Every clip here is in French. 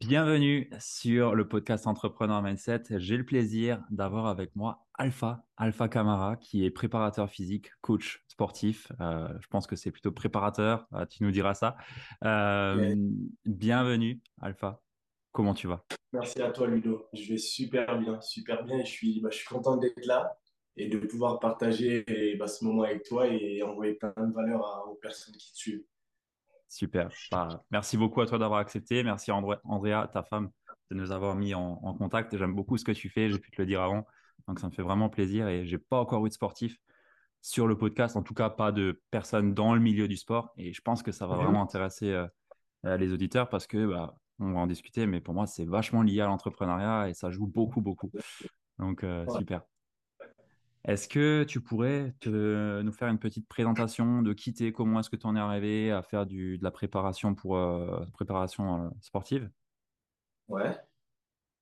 Bienvenue sur le podcast Entrepreneur Mindset. J'ai le plaisir d'avoir avec moi Alpha, Alpha Camara, qui est préparateur physique, coach sportif. Euh, je pense que c'est plutôt préparateur, euh, tu nous diras ça. Euh, bienvenue Alpha, comment tu vas? Merci à toi Ludo, je vais super bien, super bien je suis, bah, je suis content d'être là et de pouvoir partager bah, ce moment avec toi et envoyer plein de valeur aux personnes qui te suivent. Super. Bah, merci beaucoup à toi d'avoir accepté. Merci Andrea, ta femme, de nous avoir mis en, contact. J'aime beaucoup ce que tu fais. J'ai pu te le dire avant. Donc, ça me fait vraiment plaisir. Et j'ai pas encore eu de sportif sur le podcast. En tout cas, pas de personnes dans le milieu du sport. Et je pense que ça va mhm. vraiment intéresser euh, les auditeurs parce que, bah, on va en discuter. Mais pour moi, c'est vachement lié à l'entrepreneuriat et ça joue beaucoup, beaucoup. Donc, euh, super. Est-ce que tu pourrais nous faire une petite présentation de qui tu comment est-ce que tu en es arrivé à faire de la préparation pour euh, préparation euh, sportive? Ouais.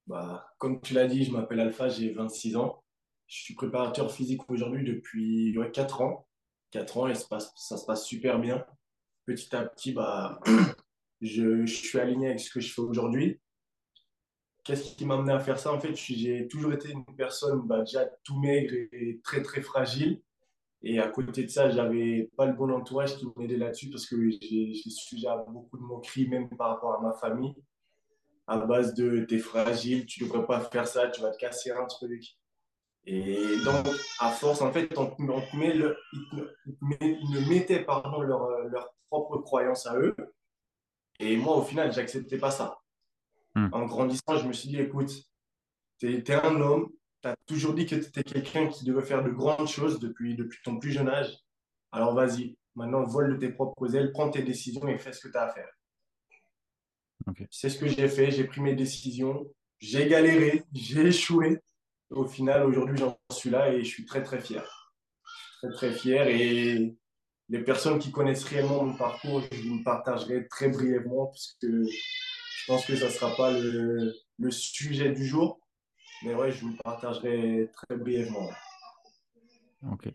Bah, comme tu l'as dit, je m'appelle Alpha, j'ai 26 ans. Je suis préparateur physique aujourd'hui depuis 4 ans. 4 ans et ça, se passe super bien. Petit à petit, bah, je suis aligné avec ce que je fais aujourd'hui. Qu'est-ce qui m'a amené à faire ça? En fait, j'ai toujours été une personne bah, déjà tout maigre et très très fragile. Et à côté de ça, j'avais pas le bon entourage qui m'aidait là-dessus parce que j'ai sujet à beaucoup de moqueries, même par rapport à ma famille, à base de t'es fragile, tu devrais pas faire ça, tu vas te casser un truc. Et donc, à force, en fait, ils, me mettaient pardon, leur, leur propre croyance à eux. Et moi, au final, j'acceptais pas ça. Hmm. En grandissant, je me suis dit, écoute, tu es, un homme, tu as toujours dit que tu étais quelqu'un qui devait faire de grandes choses depuis, depuis ton plus jeune âge. Alors vas-y, maintenant vole de tes propres ailes, prends tes décisions et fais ce que tu as à faire. C'est ce que j'ai fait, j'ai pris mes décisions, j'ai galéré, j'ai échoué. Au final, aujourd'hui, j'en suis là et je suis très très fier. très très fier et les personnes qui connaissent réellement mon parcours, je vous le partagerai très brièvement parce que pense que ça ne sera pas le, le, sujet du jour, mais ouais, je vous le partagerai très brièvement. Ok.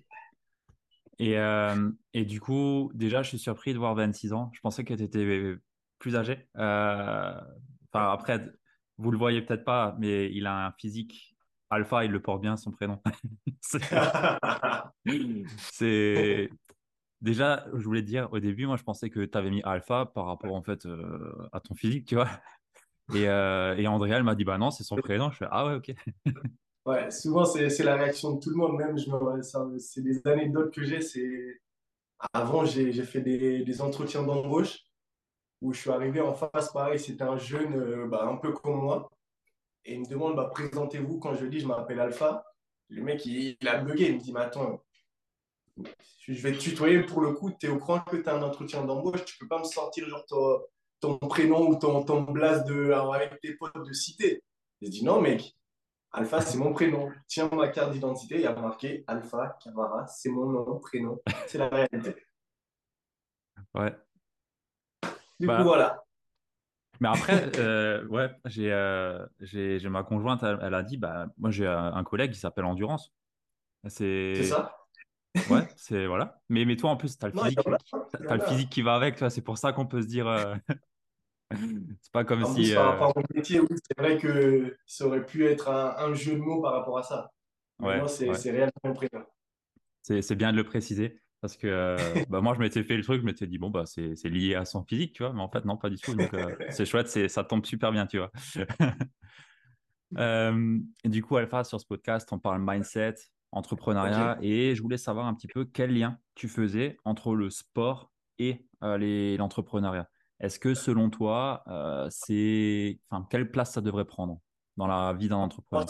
Et, euh, et, du coup, déjà, je suis surpris de voir 26 ans. Je pensais que tu étais plus âgé. Euh, enfin, après, vous le voyez peut-être pas, mais il a un physique alpha, il le porte bien son prénom. c'est Déjà, je voulais dire, au début, moi, je pensais que tu avais mis alpha par rapport, en fait, euh, à ton physique, tu vois. Et, euh, et Andrea, elle m'a dit, bah non, c'est son prénom. Je fais, ah ouais, ok. ouais, souvent, c'est la réaction de tout le monde, même. C'est des anecdotes que j'ai. C'est Avant, j'ai fait des, des entretiens d'embauche où je suis arrivé en face, pareil, c'était un jeune euh, bah, un peu comme moi. Et il me demande, bah, présentez-vous. Quand je dis, je m'appelle Alpha, le mec, il, il, a bugué. Il me dit, mais attends, je vais te tutoyer pour le coup, tu es au courant que tu as un entretien d'embauche, tu peux pas me sortir genre ton, prénom ou ton, ton blase de, avec tes potes de cité. Je dis non mec, Alpha c'est mon prénom. Tiens ma carte d'identité, il y a marqué Alpha Camara, c'est mon nom, prénom, c'est la réalité. Ouais. Du coup bah, voilà. Mais après, euh, ouais, euh, j'ai ma conjointe, elle, a dit, bah, moi j'ai un collègue qui s'appelle Endurance. C'est ça? Ouais, c'est voilà. Mais, mais toi, en plus, tu as le physique, as le physique qui va avec, toi. C'est pour ça qu'on peut se dire. Euh, c'est pas comme si. par euh, rapport à mon métier, oui, c'est vrai que ça aurait pu être un, jeu de mots par rapport à ça. Ouais, c'est réellement présent. C'est bien de le préciser. Parce que euh, bah, moi, je m'étais fait le truc, je m'étais dit, bon, bah, c'est lié à son physique, tu vois. Mais en fait, non, pas du tout. Donc, c'est chouette, ça tombe super bien, tu vois. et du coup, Alpha, sur ce podcast, on parle mindset, entrepreneuriat. Et je voulais savoir un petit peu quel lien tu faisais entre le sport et euh, l'entrepreneuriat. Est-ce que selon toi, euh, c'est, enfin, quelle place ça devrait prendre dans la vie d'un entrepreneur?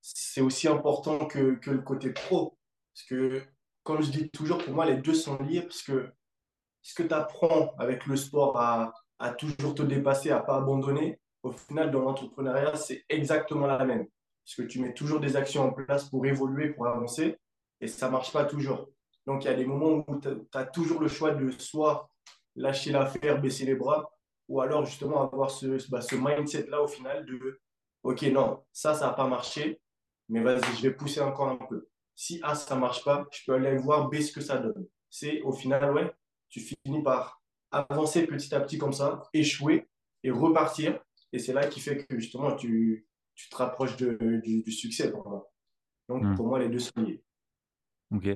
C'est aussi important que, que, le côté pro. Parce que, comme je dis toujours, pour moi, les deux sont liés parce que ce que tu apprends avec le sport à, à toujours te dépasser, à pas abandonner, au final, dans l'entrepreneuriat, c'est exactement la même. Parce que tu mets toujours des actions en place pour évoluer, pour avancer, et ça ne marche pas toujours. Donc, il y a des moments où tu as toujours le choix de soit lâcher l'affaire, baisser les bras, ou alors justement avoir ce, bah, mindset-là au final de OK, non, ça, ça n'a pas marché, mais vas-y, je vais pousser encore un peu. Si A, ça ne marche pas, je peux aller voir B ce que ça donne. C'est au final, ouais, tu finis par avancer petit à petit comme ça, échouer et repartir. Et c'est là qui fait que justement, tu, tu te rapproches de, du, succès pour moi. Donc, hmm. pour moi, les deux sont liés. Ok.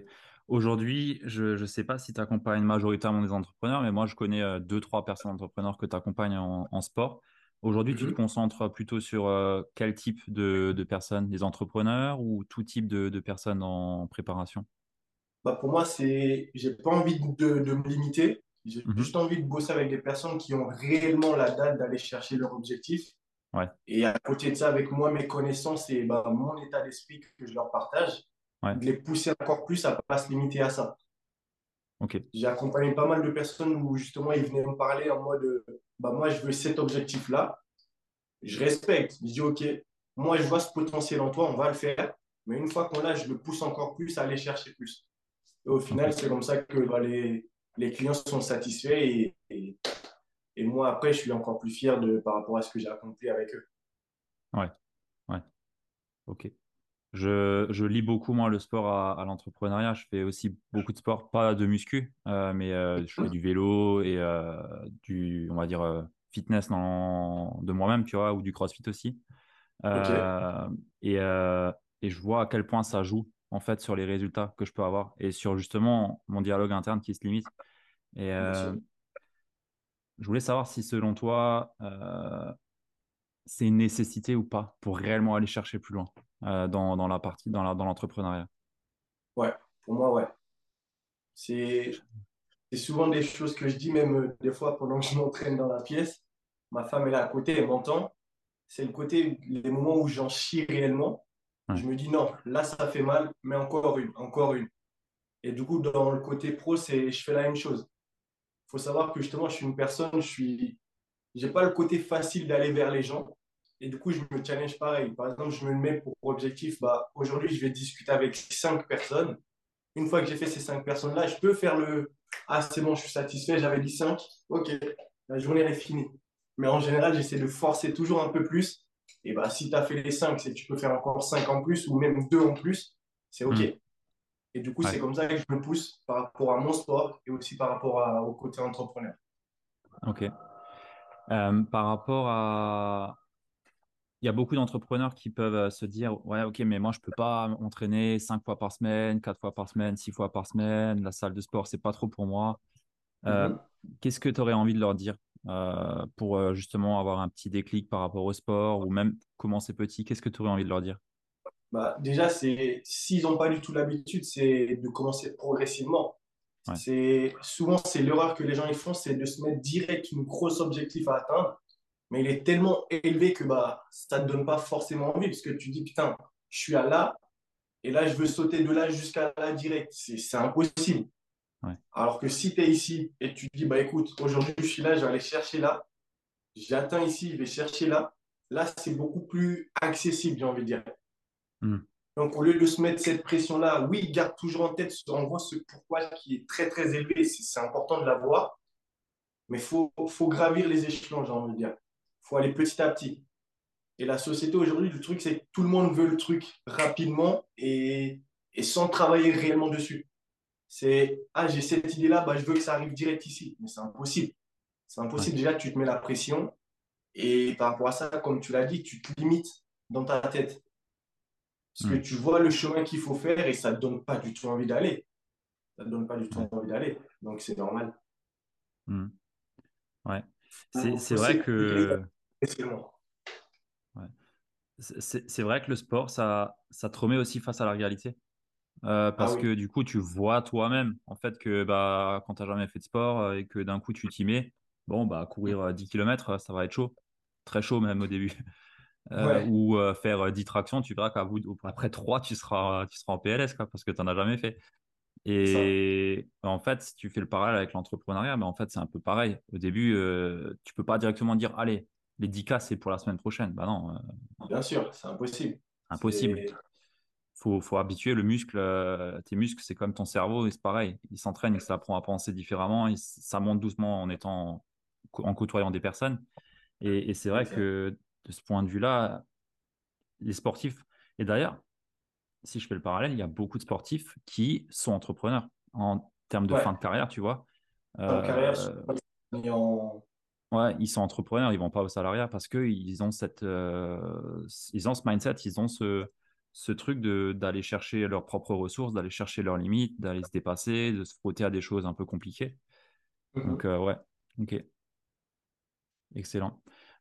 Aujourd'hui, je ne sais pas si tu accompagnes majoritairement des entrepreneurs, mais moi, je connais euh, deux, trois personnes entrepreneurs que tu accompagnes en, sport. Aujourd'hui, tu te mhm. concentres plutôt sur euh, quel type de, de, personnes? Des entrepreneurs ou tout type de, de personnes en préparation? Bah Pour moi, c'est j'ai pas envie de, de me limiter. J'ai mhm. juste envie de bosser avec des personnes qui ont réellement la date d'aller chercher leur objectif. Ouais. Et à côté de ça, avec moi, mes connaissances et bah, mon état d'esprit que je leur partage, de les pousser encore plus à ne pas se limiter à ça. J'ai accompagné pas mal de personnes où justement ils venaient me parler en mode bah, moi je veux cet objectif-là. Je respecte. Je dis ok, moi je vois ce potentiel en toi, on va le faire. Mais une fois qu'on l'a, je le pousse encore plus à aller chercher plus. Et au final, c'est comme ça que bah, les, les, clients sont satisfaits et, et, moi après, je suis encore plus fier de, par rapport à ce que j'ai accompli avec eux. Ouais, ouais. Ok. Je, je, lis beaucoup, moi, le sport à, l'entrepreneuriat. Je fais aussi beaucoup de sport, pas de muscu, euh, mais euh, je fais du vélo et euh, du, on va dire, fitness dans, de moi-même, tu vois, ou du crossfit aussi. Et, et, je vois à quel point ça joue, en fait, sur les résultats que je peux avoir et sur justement mon dialogue interne qui se limite. Et je voulais savoir si, selon toi, c'est une nécessité ou pas pour réellement aller chercher plus loin. Euh, dans, dans, la partie, dans l'entrepreneuriat Ouais, pour moi, ouais. C'est souvent des choses que je dis, même euh, des fois pendant que je m'entraîne dans la pièce. Ma femme est là à côté, elle m'entend. C'est le côté, les moments où j'en chie réellement. Je me dis non, là ça fait mal, mais encore une, encore une. Et du coup, dans le côté pro, c'est je fais la même chose. Faut savoir que justement, je suis une personne, je suis, j'ai pas le côté facile d'aller vers les gens. Et du coup, je me challenge pareil. Par exemple, je me mets pour objectif, bah, aujourd'hui, je vais discuter avec cinq personnes. Une fois que j'ai fait ces cinq personnes-là, je peux faire le Ah, c'est bon, je suis satisfait, j'avais dit cinq. Ok, la journée est finie. Mais en général, j'essaie de forcer toujours un peu plus. Et bah, si tu as fait les cinq, c'est que tu peux faire encore cinq en plus ou même deux en plus. C'est ok. Hmm. Et du coup, c'est comme ça que je me pousse par rapport à mon sport et aussi par rapport au côté entrepreneur. Ok. Euh, par rapport à, il y a beaucoup d'entrepreneurs qui peuvent euh, se dire ouais ok mais moi je peux pas m'entraîner cinq fois par semaine quatre fois par semaine six fois par semaine la salle de sport c'est pas trop pour moi euh, mhm. qu'est-ce que tu aurais envie de leur dire euh, pour justement avoir un petit déclic par rapport au sport ou même commencer petit? Qu'est-ce que tu aurais envie de leur dire? Bah, déjà s'ils n'ont pas du tout l'habitude c'est de commencer progressivement c'est souvent c'est l'erreur que les gens ils font c'est de se mettre direct une grosse objectif à atteindre mais il est tellement élevé que bah, ça ne te donne pas forcément envie, parce que tu dis, putain, je suis à là, et là, je veux sauter de là jusqu'à là direct. C'est impossible. Alors que si tu es ici et tu dis, bah écoute, aujourd'hui, je suis là, je vais aller chercher là, j'atteins ici, je vais chercher là, là, c'est beaucoup plus accessible, j'ai envie de dire. Hmm. Donc, au lieu de se mettre cette pression-là, oui, garde toujours en tête, en gros, ce pourquoi qui est très, très élevé. C'est important de l'avoir. Mais il faut, faut, gravir les échelons, j'ai envie de dire faut aller petit à petit. Et la société aujourd'hui, le truc, c'est que tout le monde veut le truc rapidement et, et sans travailler réellement dessus. C'est, ah, j'ai cette idée-là, bah, je veux que ça arrive direct ici. Mais c'est impossible. C'est impossible. Déjà, tu te mets la pression. Et par rapport à ça, comme tu l'as dit, tu te limites dans ta tête. Parce que hmm. tu vois le chemin qu'il faut faire et ça ne te donne pas du tout envie d'aller. Ça ne te donne pas du tout envie d'aller. Donc, c'est normal. Hmm. Ouais. C'est vrai que. C'est vrai que le sport, ça, ça te remet aussi face à la réalité. Euh, parce ah que du coup, tu vois toi-même, en fait, que bah, quand tu n'as jamais fait de sport euh, et que d'un coup, tu t'y mets, bon, bah, courir 10 euh, km, ça va être chaud. Très chaud même au début. Ou faire 10 tractions, tu verras qu'après 3, tu seras, tu seras en PLS, quoi, parce que tu n'en as jamais fait. Et en fait, si tu fais le parallèle avec l'entrepreneuriat, ben en fait, c'est un peu pareil. Au début, euh, tu peux pas directement dire, allez, les 10K, c'est pour la semaine prochaine. Ben non, euh, Bien sûr, c'est impossible. impossible. Faut, faut habituer le muscle, euh, tes muscles, c'est comme ton cerveau, et c'est pareil. Il s'entraîne, il s'apprend à penser différemment, ça monte doucement en étant, en côtoyant des personnes. Et, et c'est vrai que de ce point de vue-là, les sportifs, et d'ailleurs, si je fais le parallèle, il y a beaucoup de sportifs qui sont entrepreneurs en termes de fin de carrière, tu vois. Fin de carrière, euh, Ouais, ils sont entrepreneurs, ils vont pas au salariat parce que ils ont cette, euh, ils ont ce mindset, ils ont ce, ce truc d'aller chercher leurs propres ressources, d'aller chercher leurs limites, d'aller se dépasser, de se frotter à des choses un peu compliquées. Mhm. Donc euh, ouais, ok, excellent.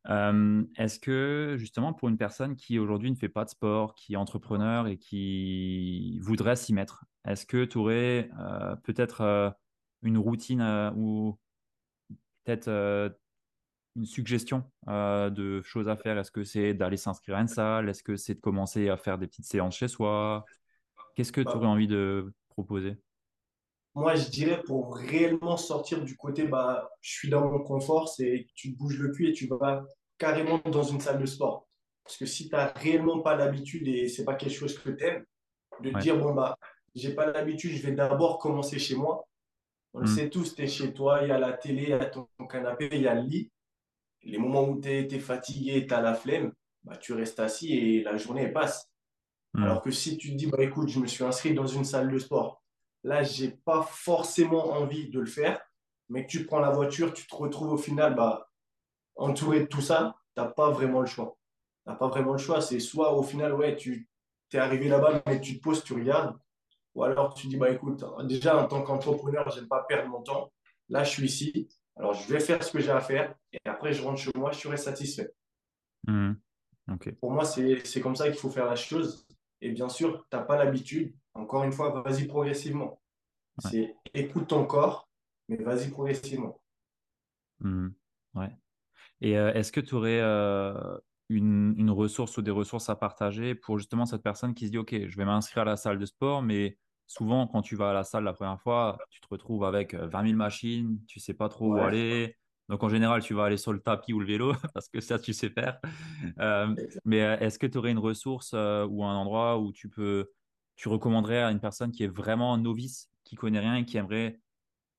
Euh, est-ce que justement pour une personne qui aujourd'hui ne fait pas de sport, qui est entrepreneur et qui voudrait s'y mettre, est-ce que tu aurais euh, peut-être euh, une routine ou peut-être une suggestion de choses à faire? Est-ce que c'est d'aller s'inscrire à une salle? Est-ce que c'est de commencer à faire des petites séances chez soi? Qu'est-ce que tu aurais envie de proposer? Moi, je dirais pour réellement sortir du côté, bah, je suis dans mon confort, c'est tu bouges le cul et tu vas carrément dans une salle de sport. Parce que si tu n'as réellement pas l'habitude et c'est pas quelque chose que tu aimes, de te dire, bon, bah, j'ai pas l'habitude, je vais d'abord commencer chez moi. On le hmm. sait tous, tu es chez toi, il y a la télé, il y a ton canapé, il y a le lit. Les moments où tu es, fatigué, tu as la flemme, bah, tu restes assis et la journée passe. Hmm. Alors que si tu te dis, bah, écoute, je me suis inscrit dans une salle de sport, Là, je n'ai pas forcément envie de le faire, mais que tu prends la voiture, tu te retrouves au final bah, entouré de tout ça, tu n'as pas vraiment le choix. Tu n'as pas vraiment le choix. C'est soit au final, ouais, tu es arrivé là-bas, mais tu te poses, tu regardes. Ou alors tu dis, bah, écoute, déjà en tant qu'entrepreneur, je n'aime pas perdre mon temps. Là, je suis ici. Alors, je vais faire ce que j'ai à faire. Et après, je rentre chez moi, je serai satisfait. Mmh. Pour moi, c'est comme ça qu'il faut faire la chose. Et bien sûr, tu n'as pas l'habitude. Encore une fois, vas-y progressivement. C'est écoute ton corps, mais vas-y progressivement. Mmh. Ouais. Et euh, est-ce que tu aurais euh, une, une, ressource ou des ressources à partager pour justement cette personne qui se dit Ok, je vais m'inscrire à la salle de sport, mais souvent, quand tu vas à la salle la première fois, tu te retrouves avec 20 euh, 000 machines, tu sais pas trop où aller. Donc, en général, tu vas aller sur le tapis ou le vélo parce que ça, tu sais faire. mais est-ce que tu aurais une ressource ou un endroit où tu peux tu recommanderais à une personne qui est vraiment novice, qui connaît rien et qui aimerait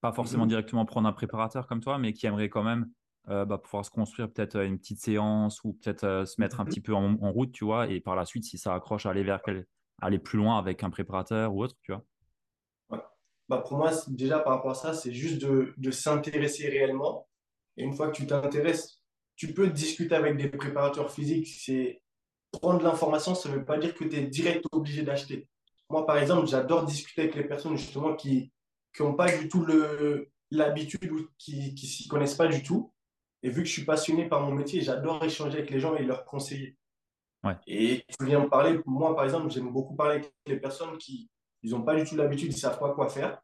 pas forcément mhm. directement prendre un préparateur comme toi, mais qui aimerait quand même euh, bah, pouvoir se construire peut-être euh, une petite séance ou peut-être euh, se mettre un mhm. petit peu en, route, tu vois, et par la suite, si ça accroche, aller vers aller plus loin avec un préparateur ou autre, tu vois. Bah pour moi, déjà par rapport à ça, c'est juste de, de s'intéresser réellement. Et une fois que tu t'intéresses, tu peux discuter avec des préparateurs physiques. C'est prendre l'information, ça ne veut pas dire que tu es direct obligé d'acheter. Moi, par exemple, j'adore discuter avec les personnes justement qui n'ont pas du tout l'habitude ou qui ne s'y connaissent pas du tout. Et vu que je suis passionné par mon métier, j'adore échanger avec les gens et leur conseiller. Et tu viens me parler, moi par exemple, j'aime beaucoup parler avec les personnes qui n'ont pas du tout l'habitude, ils ne savent pas quoi faire.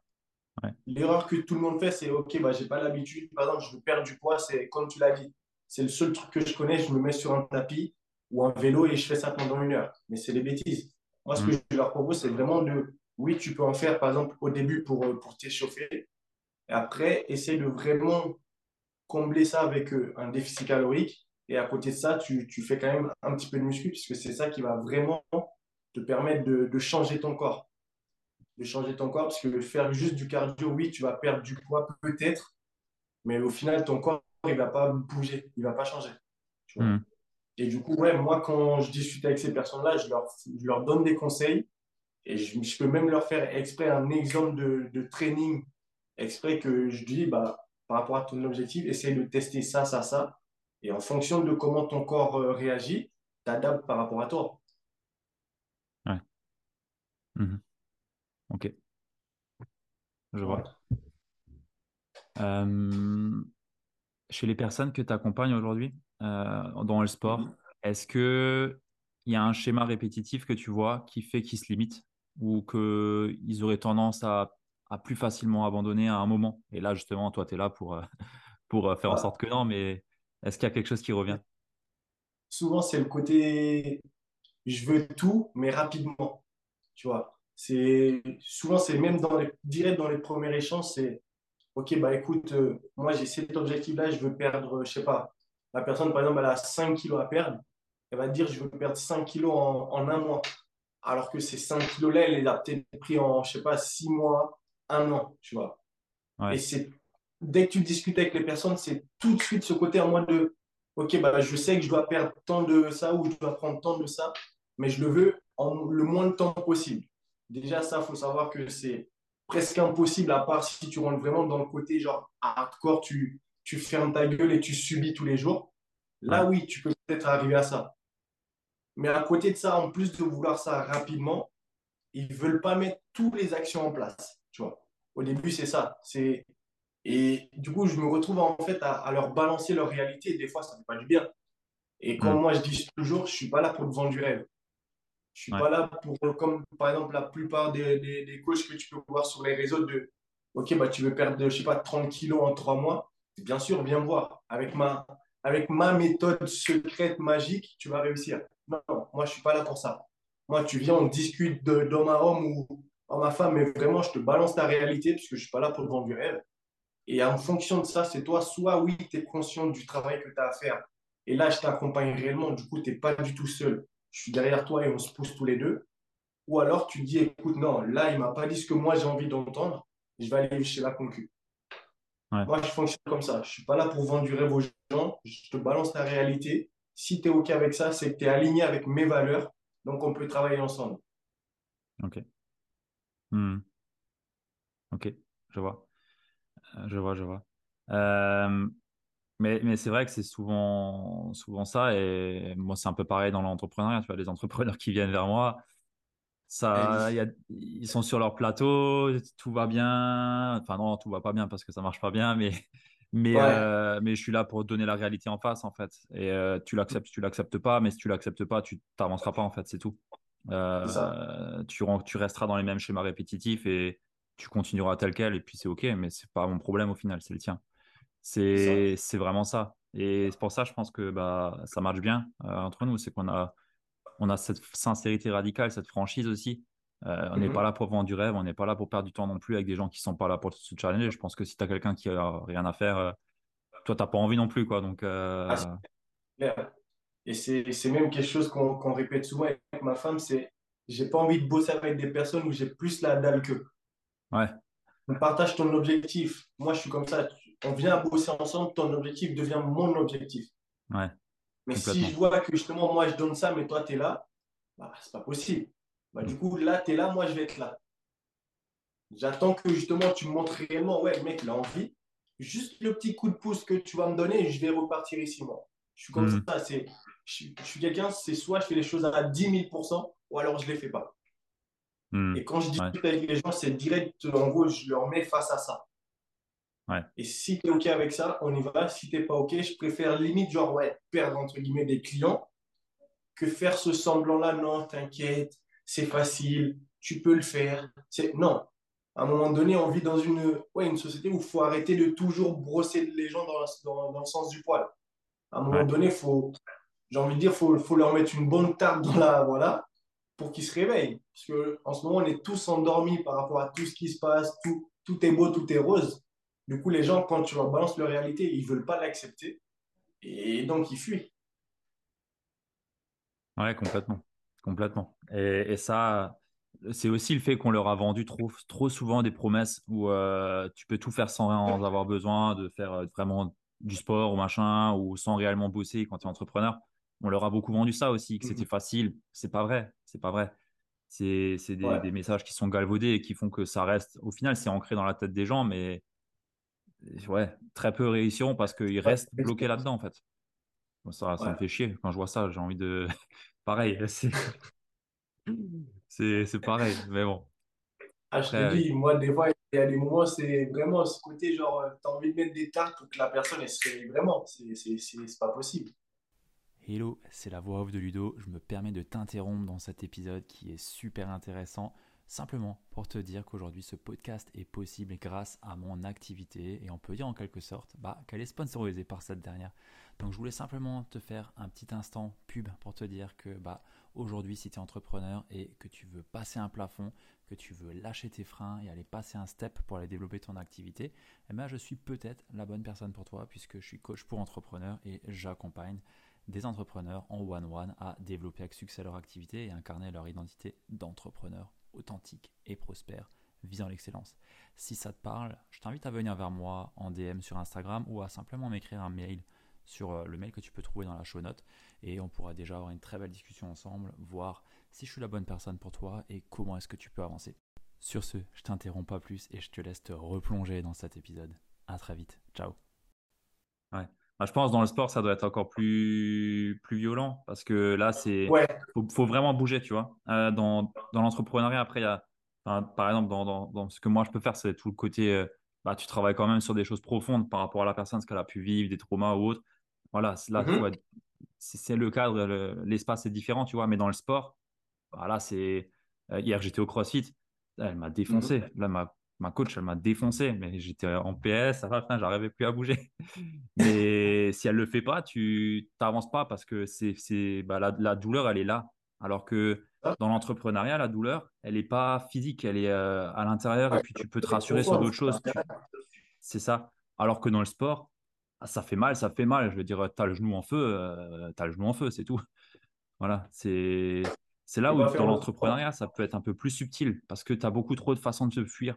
L'erreur que tout le monde fait, c'est OK, bah, je n'ai pas l'habitude. Par exemple, je veux perdre du poids, c'est comme tu l'as dit. C'est le seul truc que je connais, je me mets sur un tapis ou un vélo et je fais ça pendant une heure. Mais c'est des bêtises. Moi, ce que mm. je leur propose, c'est vraiment de, oui, tu peux en faire, par exemple, au début pour, euh, pour t'échauffer. Et après, essayer de vraiment combler ça avec euh, un déficit calorique. Et à côté de ça, tu, tu fais quand même un petit peu de muscu, puisque c'est ça qui va vraiment te permettre de, de, changer ton corps. De changer ton corps, parce que faire juste du cardio, oui, tu vas perdre du poids peut-être, mais au final, ton corps, il ne va pas bouger, il ne va pas changer. Tu vois. Mm. Et du coup, ouais, moi, quand je discute avec ces personnes-là, je leur, je leur donne des conseils et je, je, peux même leur faire exprès un exemple de, de, training, exprès que je dis, bah, par rapport à ton objectif, essaye de tester ça, ça, ça. Et en fonction de comment ton corps euh, réagit, tu adaptes par rapport à toi. Ouais. Mhm. Ok. Je vois. Euh, chez les personnes que tu accompagnes aujourd'hui dans le sport, mhm. est-ce que il y a un schéma répétitif que tu vois qui fait qu'ils se limitent ou qu'ils auraient tendance à, plus facilement abandonner à un moment? Et là, justement, toi, tu es là pour, euh, pour euh, faire en sorte que non, mais est-ce qu'il y a quelque chose qui revient? Souvent, c'est le côté je veux tout, mais rapidement. Tu vois, C'est souvent c'est même dans les direct dans les premiers échanges, c'est ok bah écoute, euh, moi j'ai cet objectif-là, je veux perdre, je sais pas, la personne par exemple elle a 5 kilos à perdre, elle va dire je veux perdre 5 kilos en, en un mois, alors que ces 5 kilos-là, elle les a peut-être pris en je sais pas 6 mois, un an, tu vois. Et c'est dès que tu discutes avec les personnes, c'est tout de suite ce côté en mode de ok bah je sais que je dois perdre tant de ça ou je dois prendre tant de ça, mais je le veux en le moins de temps possible. Déjà, ça, il faut savoir que c'est presque impossible, à part si tu rentres vraiment dans le côté genre hardcore, tu, tu fermes ta gueule et tu subis tous les jours. Là, oui, tu peux peut-être arriver à ça. Mais à côté de ça, en plus de vouloir ça rapidement, ils ne veulent pas mettre toutes les actions en place. Tu vois. Au début, c'est ça. C'est... Et du coup, je me retrouve en fait à, leur balancer leur réalité. des fois, ça ne fait pas du bien. Et comme mm. moi, je dis toujours, je ne suis pas là pour te vendre du rêve. Je suis pas là pour, comme par exemple la plupart des, des, des, coachs que tu peux voir sur les réseaux de, ok, bah, tu veux perdre, je sais pas, 30 kilos en trois mois. Bien sûr, viens voir. Avec ma, avec ma méthode secrète, magique, tu vas réussir. Non, non moi, je suis pas là pour ça. Moi, tu viens, on discute d'homme à homme ou homme à femme, mais vraiment, je te balance ta réalité parce que je suis pas là pour te vendre du rêve. Et en fonction de ça, c'est toi, soit oui, tu es conscient du travail que tu as à faire. Et là, je t'accompagne réellement. Du coup, tu n'es pas du tout seul je suis derrière toi et on se pousse tous les deux. Ou alors tu dis, écoute, non, là, il ne m'a pas dit ce que moi j'ai envie d'entendre, je vais aller chez la concu. Moi, je fonctionne comme ça. Je ne suis pas là pour vendre du rêve aux gens, je te balance la réalité. Si tu es OK avec ça, c'est que tu es aligné avec mes valeurs, donc on peut travailler ensemble. Ok. Hmm. Ok, je vois. Euh, je vois, je vois. Euh, mais, mais c'est vrai que c'est souvent, souvent ça. Et moi, c'est un peu pareil dans l'entrepreneuriat. Tu vois, les entrepreneurs qui viennent vers moi, ça, y a, ils sont sur leur plateau, tout va bien. Enfin, non, tout va pas bien parce que ça marche pas bien. Mais, mais, euh, mais je suis là pour donner la réalité en face, en fait. Et euh, tu l'acceptes, tu l'acceptes pas. Mais si tu l'acceptes pas, tu t'avanceras pas, en fait. C'est tout. Euh, tu, tu resteras dans les mêmes schémas répétitifs et tu continueras tel quel. Et puis, c'est OK. Mais c'est pas mon problème au final, c'est le tien. C'est vraiment ça. Et c'est pour ça, je pense que bah, ça marche bien euh, entre nous. C'est qu'on a, on a cette sincérité radicale, cette franchise aussi. Euh, on n'est pas mmh là pour vendre du rêve, on n'est pas là pour perdre du temps non plus avec des gens qui sont pas là pour se challenger. Je pense que si tu as quelqu'un qui a rien à faire, euh, toi, tu n'as pas envie non plus. Quoi, donc, ah, et c'est même quelque chose qu'on répète souvent avec ma femme, c'est j'ai pas envie de bosser avec des personnes où j'ai plus la dalle qu'eux. Ouais. On partage ton objectif. Moi, je suis comme ça on vient bosser ensemble, ton objectif devient mon objectif. Ouais, mais si je vois que justement, moi, je donne ça, mais toi, tu es là, bah, c'est pas possible. Bah, du coup, là, tu es là, moi, je vais être là. J'attends que justement, tu me montres réellement, ouais, le mec, il a envie. Juste le petit coup de pouce que tu vas me donner, je vais repartir ici, moi. Je suis comme hmm. ça. C'est, je, suis quelqu'un, c'est soit je fais les choses à 10 000% ou alors je ne les fais pas. Hmm. Et quand je discute avec les gens, c'est direct, en gros, je leur mets face à ça. Et si tu es OK avec ça, on y va. Si tu n'es pas OK, je préfère limite, genre, ouais, perdre entre guillemets des clients que faire ce semblant-là. Non, t'inquiète, c'est facile, tu peux le faire. Non. À un moment donné, on vit dans une, ouais, une société où il faut arrêter de toujours brosser les gens dans, dans, le sens du poil. À un moment donné, faut, j'ai envie de dire, il faut, faut, leur mettre une bonne tarte dans la. Voilà, pour qu'ils se réveillent. Parce qu'en ce moment, on est tous endormis par rapport à tout ce qui se passe, tout, tout est beau, tout est rose. Du coup, les gens, quand tu leur balances leur réalité, ils ne veulent pas l'accepter. Et donc, ils fuient. Ouais, complètement. Complètement. Et, ça, c'est aussi le fait qu'on leur a vendu trop, trop souvent des promesses où euh, tu peux tout faire sans avoir besoin, de faire euh, vraiment du sport ou machin, ou sans réellement bosser quand tu es entrepreneur. On leur a beaucoup vendu ça aussi, que c'était mhm. facile. C'est pas vrai. C'est pas vrai. C'est des, des, messages qui sont galvaudés et qui font que ça reste. Au final, c'est ancré dans la tête des gens, mais ouais, très peu réussiront parce qu'ils restent bloqués là-dedans, en fait. ça, ça me fait chier. Quand je vois ça, j'ai envie de. pareil, c'est pareil, mais bon. Ah, je te dis, moi, des fois, il y a des moments, c'est vraiment ce côté, genre, tu as envie de mettre des tartes pour que la personne, elle se vraiment. C'est pas possible. Hello, c'est la voix off de Ludo. Je me permets de t'interrompre dans cet épisode qui est super intéressant simplement pour te dire qu'aujourd'hui ce podcast est possible grâce à mon activité et on peut dire en quelque sorte bah, qu'elle est sponsorisée par cette dernière. Donc je voulais simplement te faire un petit instant pub pour te dire que bah, aujourd'hui si tu es entrepreneur et que tu veux passer un plafond, que tu veux lâcher tes freins et aller passer un step pour aller développer ton activité, eh ben, je suis peut-être la bonne personne pour toi puisque je suis coach pour entrepreneurs et j'accompagne des entrepreneurs en one-one à développer avec succès leur activité et incarner leur identité d'entrepreneur authentique et prospère visant l'excellence. Si ça te parle, je t'invite à venir vers moi en DM sur Instagram ou à simplement m'écrire un mail sur euh, le mail que tu peux trouver dans la show note et on pourra déjà avoir une très belle discussion ensemble, voir si je suis la bonne personne pour toi et comment est-ce que tu peux avancer. Sur ce, je t'interromps pas plus et je te laisse te replonger dans cet épisode. À très vite. Ciao. Bah, je pense dans le sport, ça doit être encore plus, plus violent parce que là, c'est faut, vraiment bouger, tu vois. Euh, dans, dans l'entrepreneuriat, après, il y a, par exemple, dans, dans, ce que moi je peux faire, c'est tout le côté, euh, bah, tu travailles quand même sur des choses profondes par rapport à la personne, ce qu'elle a pu vivre, des traumas ou autre. Voilà, là, mm-hmm. c'est le cadre, l'espace est différent, tu vois. Mais dans le sport, voilà, bah, c'est. Euh, hier, j'étais au CrossFit, elle m'a défoncé. Mm-hmm. Là, ma ma coach, elle m'a défoncé, mais j'étais en PS, ça j'arrivais plus à bouger. Mais si elle le fait pas, tu n'avances pas parce que c'est, bah, la, douleur, elle est là. Alors que dans l'entrepreneuriat, la douleur, elle n'est pas physique, elle est euh, à l'intérieur et puis tu peux te rassurer sur d'autres choses. C'est ça. Alors que dans le sport, ça fait mal, ça fait mal. Je veux dire, tu as le genou en feu, euh, tu as le genou en feu, c'est tout. Voilà, c'est. C'est là où dans l'entrepreneuriat, ça peut être un peu plus subtil parce que tu as beaucoup trop de façons de se fuir.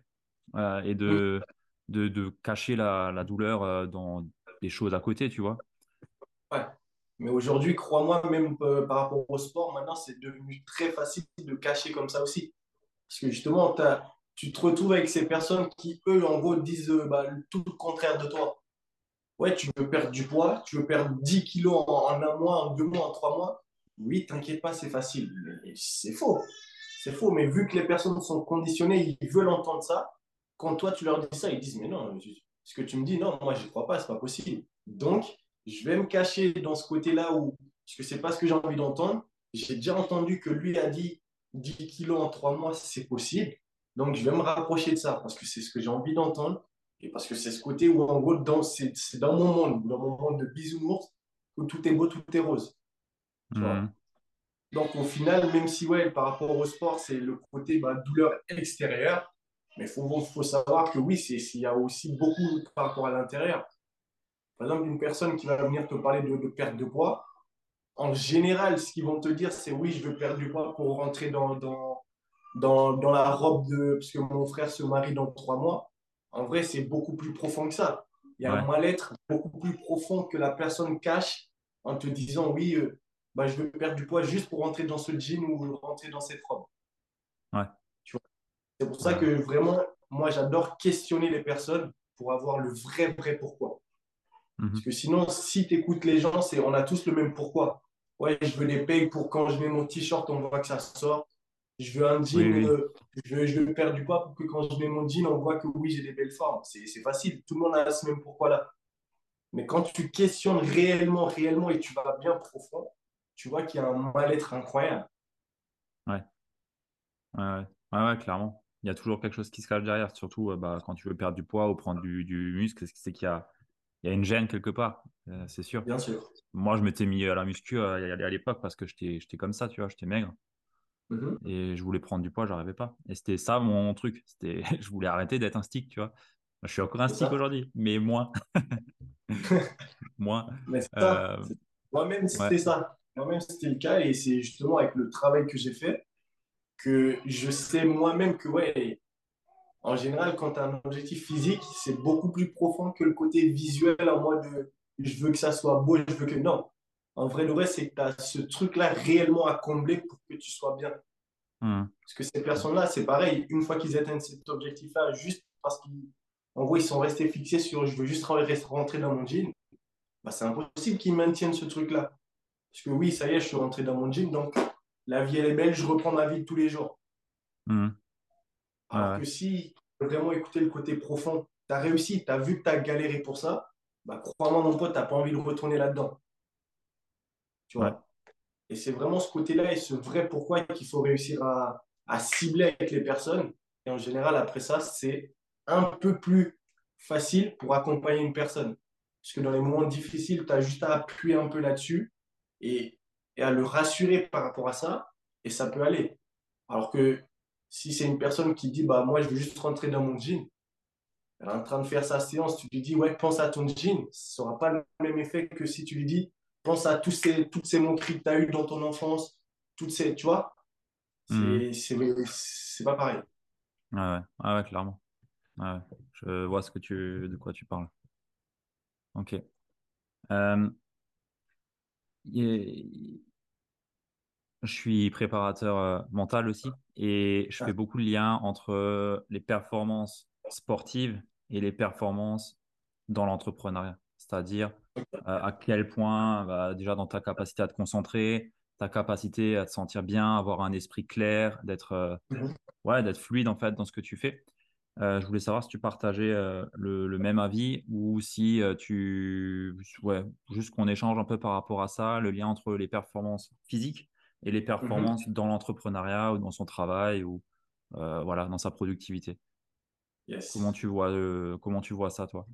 Euh, et de, de, de, cacher la, la douleur euh, dans des choses à côté, tu vois. Ouais. Mais aujourd'hui, crois-moi, même euh, par rapport au sport, maintenant, c'est devenu très facile de cacher comme ça aussi. Parce que justement, tu te retrouves avec ces personnes qui, eux, en gros, disent bah, tout le contraire de toi. Ouais, tu veux perdre du poids, tu veux perdre 10 kilos en, en un mois, en deux mois, en trois mois. Oui, t'inquiète pas, c'est facile. C'est faux. C'est faux, mais vu que les personnes sont conditionnées, ils veulent entendre ça, quand toi, tu leur dis ça, ils disent, mais non, ce que tu me dis, non, moi, je ne crois pas, ce n'est pas possible. Donc, je vais me cacher dans ce côté-là où, parce que ce n'est pas ce que j'ai envie d'entendre. J'ai déjà entendu que lui a dit 10 kilos en 3 mois, c'est possible. Donc, je vais me rapprocher de ça parce que c'est ce que j'ai envie d'entendre et parce que c'est ce côté où, en gros, c'est dans mon monde, dans mon monde de bisounours, où tout est beau, tout est rose. Mmh. Donc, au final, même si, ouais, par rapport au sport, c'est le côté bah, douleur extérieure, mais il faut, faut, savoir que oui, il y a aussi beaucoup par rapport à l'intérieur. Par exemple, une personne qui va venir te parler de, perte de poids, en général, ce qu'ils vont te dire, c'est oui, je veux perdre du poids pour rentrer dans, dans, dans, dans la robe de. Parce que mon frère se marie dans trois mois. En vrai, c'est beaucoup plus profond que ça. Il y a un mal-être beaucoup plus profond que la personne cache en te disant oui, euh, bah, je veux perdre du poids juste pour rentrer dans ce jean ou rentrer dans cette robe. Ouais. C'est pour ça que vraiment, moi, j'adore questionner les personnes pour avoir le vrai, vrai pourquoi. Mhm. Parce que sinon, si tu écoutes les gens, c'est on a tous le même pourquoi. Ouais, je veux des payes pour quand je mets mon t-shirt, on voit que ça sort. Je veux un jean, euh, je, veux, je, veux, perdre du poids pour que quand je mets mon jean, on voit que oui, j'ai des belles formes. C'est facile. Tout le monde a ce même pourquoi-là. Mais quand tu questionnes réellement, réellement et tu vas bien profond, tu vois qu'il y a un mal-être incroyable. Ouais. Ouais, ouais. ouais, ouais clairement il y a toujours quelque chose qui se cache derrière, surtout euh, bah, quand tu veux perdre du poids ou prendre du, muscle, c'est qu'il y a, il y a une gêne quelque part, euh, c'est sûr. Bien sûr. Moi, je m'étais mis à la muscu euh, à, l'époque parce que j'étais comme ça, tu vois, j'étais maigre. Mm-hmm. Et je voulais prendre du poids, j'arrivais pas. Et c'était ça mon truc. C'était, je voulais arrêter d'être un stick, tu vois. Je suis encore un stick aujourd'hui, mais moins. moins. Moi-même, c'était ça. Moi-même, c'était le cas. Et c'est justement avec le travail que j'ai fait que je sais moi-même que, ouais, en général, quand tu as un objectif physique, c'est beaucoup plus profond que le côté visuel en mode je veux que ça soit beau, je veux que. Non. En vrai, le vrai, c'est que tu as ce truc-là réellement à combler pour que tu sois bien. Hmm. Parce que ces personnes-là, c'est pareil, une fois qu'ils atteignent cet objectif-là, juste parce qu'en gros, ils sont restés fixés sur je veux juste rentrer dans mon jean, bah, c'est impossible qu'ils maintiennent ce truc-là. Parce que oui, ça y est, je suis rentré dans mon jean, donc la vie elle est belle, je reprends ma vie de tous les jours. Mmh. Alors que si tu vraiment écouter le côté profond, tu as réussi, tu as vu que tu as galéré pour ça, bah, crois-moi mon pote, tu n'as pas envie de retourner là-dedans. Tu vois? Et c'est vraiment ce côté-là et ce vrai pourquoi qu'il faut réussir à, à cibler avec les personnes. Et en général, après ça, c'est un peu plus facile pour accompagner une personne. Parce que dans les moments difficiles, tu as juste à appuyer un peu là-dessus et, et, à le rassurer par rapport à ça, et ça peut aller. Alors que si c'est une personne qui dit, bah, moi, je veux juste rentrer dans mon jean, elle est en train de faire sa séance, tu lui dis, ouais, pense à ton jean, ça n'aura pas le même effet que si tu lui dis, pense à tous ces, toutes ces moqueries que tu as eues dans ton enfance, toutes ces, tu vois, hmm. c'est pas pareil. Ah ouais, ah ouais clairement. Ah ouais. Je vois ce que tu, de quoi tu parles. Ok. Euh, je suis préparateur euh, mental aussi et je fais beaucoup de liens entre les performances sportives et les performances dans l'entrepreneuriat. C'est-à-dire euh, à quel point, bah, déjà dans ta capacité à te concentrer, ta capacité à te sentir bien, avoir un esprit clair, d'être mhm. ouais, d'être fluide en fait dans ce que tu fais. Euh, je voulais savoir si tu partageais euh, le, même avis ou si tu ouais, juste qu'on échange un peu par rapport à ça, le lien entre les performances physiques et les mhm. performances dans l'entrepreneuriat ou dans son travail ou voilà dans sa productivité. Comment tu vois comment tu vois ça toi?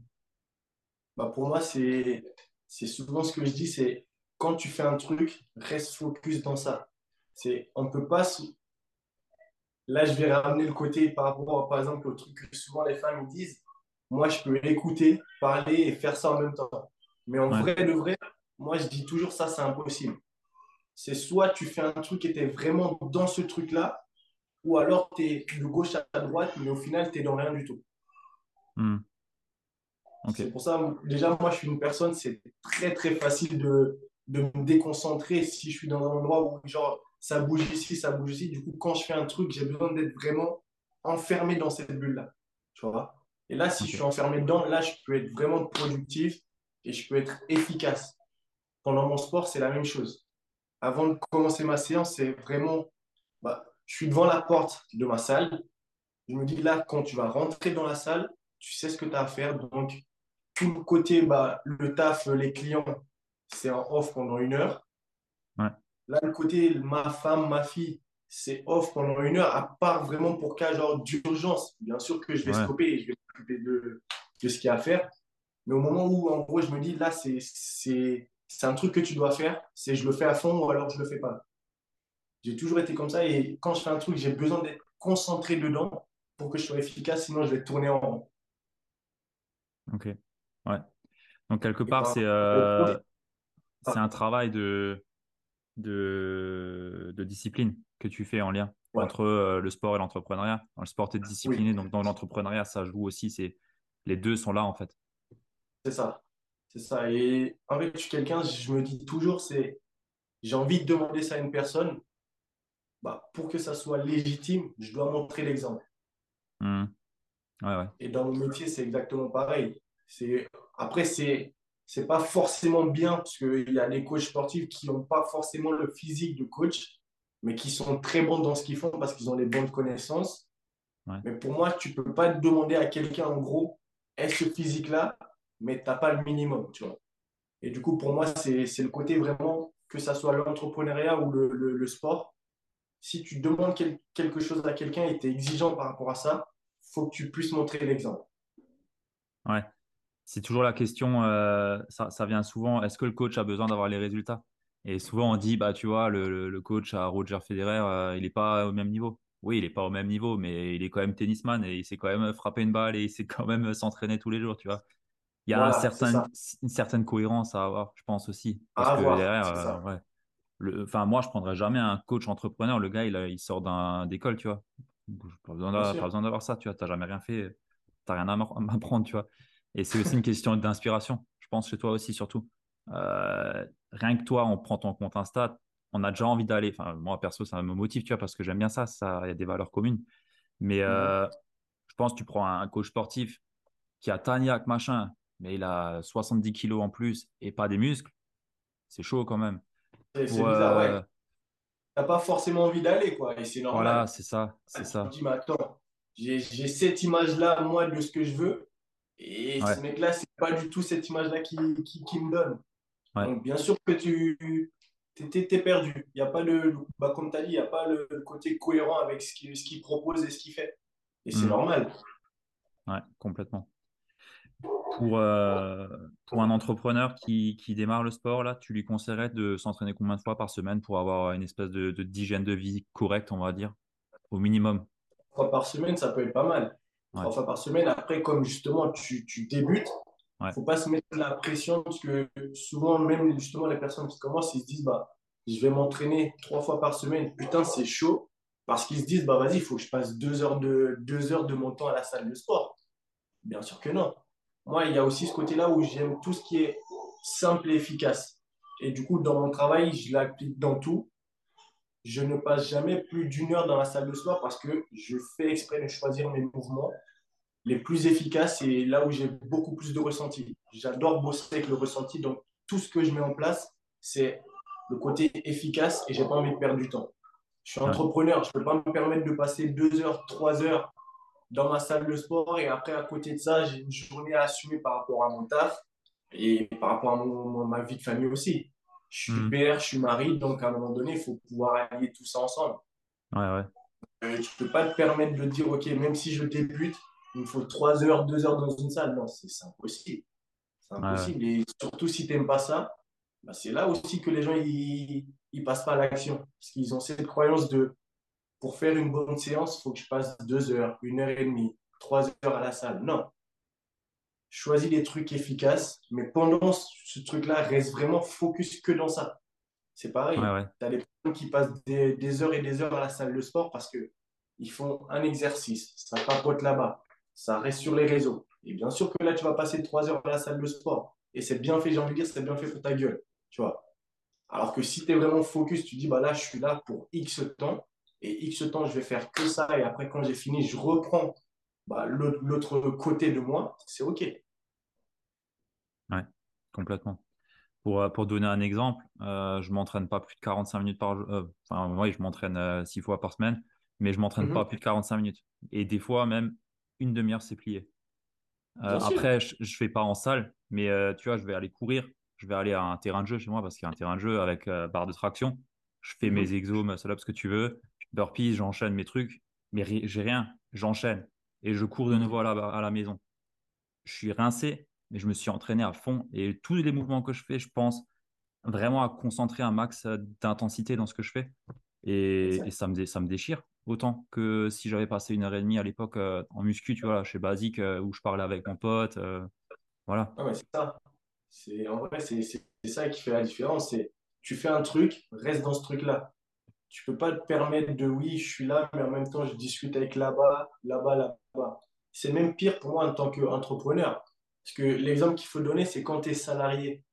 Bah pour moi, c'est, souvent ce que je dis, c'est quand tu fais un truc, reste focus dans ça. On peut pas. Là, je vais ramener le côté par rapport, par exemple, au truc que souvent les femmes disent. Moi, je peux écouter, parler et faire ça en même temps. Mais en vrai, de vrai, moi, je dis toujours ça, c'est impossible. C'est soit tu fais un truc et tu es vraiment dans ce truc-là, ou alors tu es de gauche à droite, mais au final, tu es dans rien du tout. Hmm. C'est pour ça, déjà, moi, je suis une personne, c'est très, très facile de, de me déconcentrer si je suis dans un endroit où, genre, ça bouge ici, ça bouge ici. Du coup, quand je fais un truc, j'ai besoin d'être vraiment enfermé dans cette bulle-là. Tu vois Et là, si je suis enfermé dedans, là, je peux être vraiment productif et je peux être efficace. Pendant mon sport, c'est la même chose. Avant de commencer ma séance, c'est vraiment, bah, je suis devant la porte de ma salle. Je me dis là, quand tu vas rentrer dans la salle, tu sais ce que tu as à faire. Donc, tout le côté, bah, le taf, les clients, c'est en off pendant une heure. Là, le côté, ma femme, ma fille, c'est off pendant une heure, à part vraiment pour cas genre d'urgence. Bien sûr que je vais stopper et je vais m'occuper de, de, ce qu'il y a à faire. Mais au moment où, en gros, je me dis, là, c'est un truc que tu dois faire, c'est je le fais à fond ou alors je le fais pas. J'ai toujours été comme ça et quand je fais un truc, j'ai besoin d'être concentré dedans pour que je sois efficace, sinon je vais tourner en rond. Ok. Ouais. Donc, quelque part, c'est euh, c'est un travail de, de, de, discipline que tu fais en lien entre euh, le sport et l'entrepreneuriat. Le sport est discipliné, donc dans l'entrepreneuriat, ça joue aussi. C'est Les deux sont là, en fait. C'est ça. C'est ça. Et en fait, je suis quelqu'un, je me dis toujours, c'est j'ai envie de demander ça à une personne. Bah, pour que ça soit légitime, je dois montrer l'exemple. Mmh. Ouais, ouais. Et dans mon métier, c'est exactement pareil. C'est après c'est c'est pas forcément bien parce qu'il y a des coachs sportifs qui n'ont pas forcément le physique de coach, mais qui sont très bons dans ce qu'ils font parce qu'ils ont les bonnes connaissances. Mais pour moi, tu peux pas demander à quelqu'un en gros, est-ce ce physique-là, mais tu n'as pas le minimum, tu vois. Et du coup, pour moi, c'est le côté vraiment, que ça soit l'entrepreneuriat ou le, le, sport, si tu demandes quelque chose à quelqu'un et tu es exigeant par rapport à ça, faut que tu puisses montrer l'exemple. Ouais c'est toujours la question, euh, ça, vient souvent, est-ce que le coach a besoin d'avoir les résultats? Et souvent on dit, bah tu vois, le, coach à Roger Federer, euh, il n'est pas au même niveau. Oui, il n'est pas au même niveau, mais il est quand même tennisman et il sait quand même frapper une balle et il sait quand même s'entraîner tous les jours, tu vois. Il y a un certain, une certaine cohérence à avoir, je pense aussi. Parce que derrière, euh, ouais, le, enfin, moi, je prendrais jamais un coach entrepreneur. Le gars, il, il sort d'école, tu vois. Pas besoin d'avoir ça, tu vois. T'as jamais rien fait, t'as rien à m'apprendre, tu vois. Et c'est aussi une question d'inspiration, je pense, chez toi aussi, surtout. Euh, rien que toi, on prend ton compte Insta, on a déjà envie d'aller. Enfin, moi, perso, ça me motive, tu vois, parce que j'aime bien ça, ça, il y a des valeurs communes. Mais euh, je pense que tu prends un coach sportif qui a Taniac, machin, mais il a 70 kilos en plus et pas des muscles. C'est chaud quand même. C'est bizarre, ouais. Euh, T'as pas forcément envie d'aller, quoi. Et c'est normal. Voilà, c'est ça. C'est ça. Tu dis, mais attends, j'ai cette image-là, moi, de ce que je veux. Et ce mec-là, c'est pas du tout cette image-là qui, qui, qui, me donne. Donc, bien sûr que tu tu es, perdu. Il y a pas le, bah, comme tu as dit, il n'y a pas le, côté cohérent avec ce qu'il ce propose et ce qu'il fait. Et c'est mm. normal. Ouais, complètement. Pour, euh, pour un entrepreneur qui, qui, démarre le sport, là, tu lui conseillerais de s'entraîner combien de fois par semaine pour avoir une espèce de d'hygiène de, vie correcte, on va dire, au minimum Trois fois par semaine, ça peut être pas mal. Trois fois par semaine. Après, comme justement tu, tu débutes, il ne faut pas se mettre la pression parce que souvent, même justement, les personnes qui commencent, ils se disent bah, je vais m'entraîner trois fois par semaine. Putain, c'est chaud. Parce qu'ils se disent bah, vas-y, il faut que je passe deux heures, de, deux heures de mon temps à la salle de sport. Bien sûr que non. Moi, il y a aussi ce côté-là où j'aime tout ce qui est simple et efficace. Et du coup, dans mon travail, je l'applique dans tout. Je ne passe jamais plus d'une heure dans la salle de sport parce que je fais exprès de choisir mes mouvements les plus efficaces et là où j'ai beaucoup plus de ressenti. J'adore bosser avec le ressenti, donc tout ce que je mets en place, c'est le côté efficace et j'ai pas envie de perdre du temps. Je suis entrepreneur, je peux pas me permettre de passer deux heures, trois heures dans ma salle de sport et après à côté de ça, j'ai une journée à assumer par rapport à mon taf et par rapport à ma vie de famille aussi. Je suis hmm. père, je suis mari, donc à un moment donné, il faut pouvoir allier tout ça ensemble. Ouais, ouais. Euh, tu peux pas te permettre de dire, OK, même si je débute, il me faut trois heures, deux heures dans une salle. Non, c'est impossible. C'est impossible. Et surtout si tu n'aimes pas ça, bah, c'est là aussi que les gens ils, passent pas à l'action. Parce qu'ils ont cette croyance de pour faire une bonne séance, il faut que je passe deux heures, une heure et demie, trois heures à la salle. Non. Choisis des trucs efficaces, mais pendant ce truc-là, reste vraiment focus que dans ça. C'est pareil. Tu as des personnes qui passent des, des, heures et des heures à la salle de sport parce qu'ils font un exercice, ça papote là-bas, ça reste sur les réseaux. Et bien sûr que là, tu vas passer trois heures à la salle de sport. Et c'est bien fait, j'ai envie de dire, c'est bien fait pour ta gueule. Tu vois. Alors que si tu es vraiment focus, tu dis, bah là, je suis là pour X temps. Et X temps, je vais faire que ça. Et après, quand j'ai fini, je reprends bah, l'autre côté de moi. C'est OK. Ouais, complètement. Pour, euh, pour donner un exemple, euh, je ne m'entraîne pas plus de 45 minutes par jour. Euh, enfin, oui, je m'entraîne six fois par semaine, mais je ne m'entraîne mhm. pas plus de 45 minutes. Et des fois, même, une demi-heure, c'est plié. Euh, après, je ne fais pas en salle, mais euh, tu vois, je vais aller courir. Je vais aller à un terrain de jeu chez moi parce qu'il y a un terrain de jeu avec euh, barre de traction. Je fais mes mhm. exos, muscle ce que tu veux. Burpees, j'enchaîne mes trucs. Mais j'ai rien. J'enchaîne. Et je cours de nouveau à la, à la maison. Je suis rincé, mais je me suis entraîné à fond. Et tous les mouvements que je fais, je pense vraiment à concentrer un max d'intensité dans ce que je fais. Et, ça, me, ça me déchire autant que si j'avais passé une heure et demie à l'époque euh, en muscu, tu vois, chez Basique, euh, où je parlais avec mon pote. Euh, voilà. Ah c'est ça. En vrai, c'est ça qui fait la différence. C'est tu fais un truc, reste dans ce truc-là. Tu peux pas te permettre de oui, je suis là, mais en même temps, je discute avec là-bas, là-bas, là-bas. C'est même pire pour moi en tant qu'entrepreneur. Parce que l'exemple qu'il faut donner, c'est quand tu es salarié.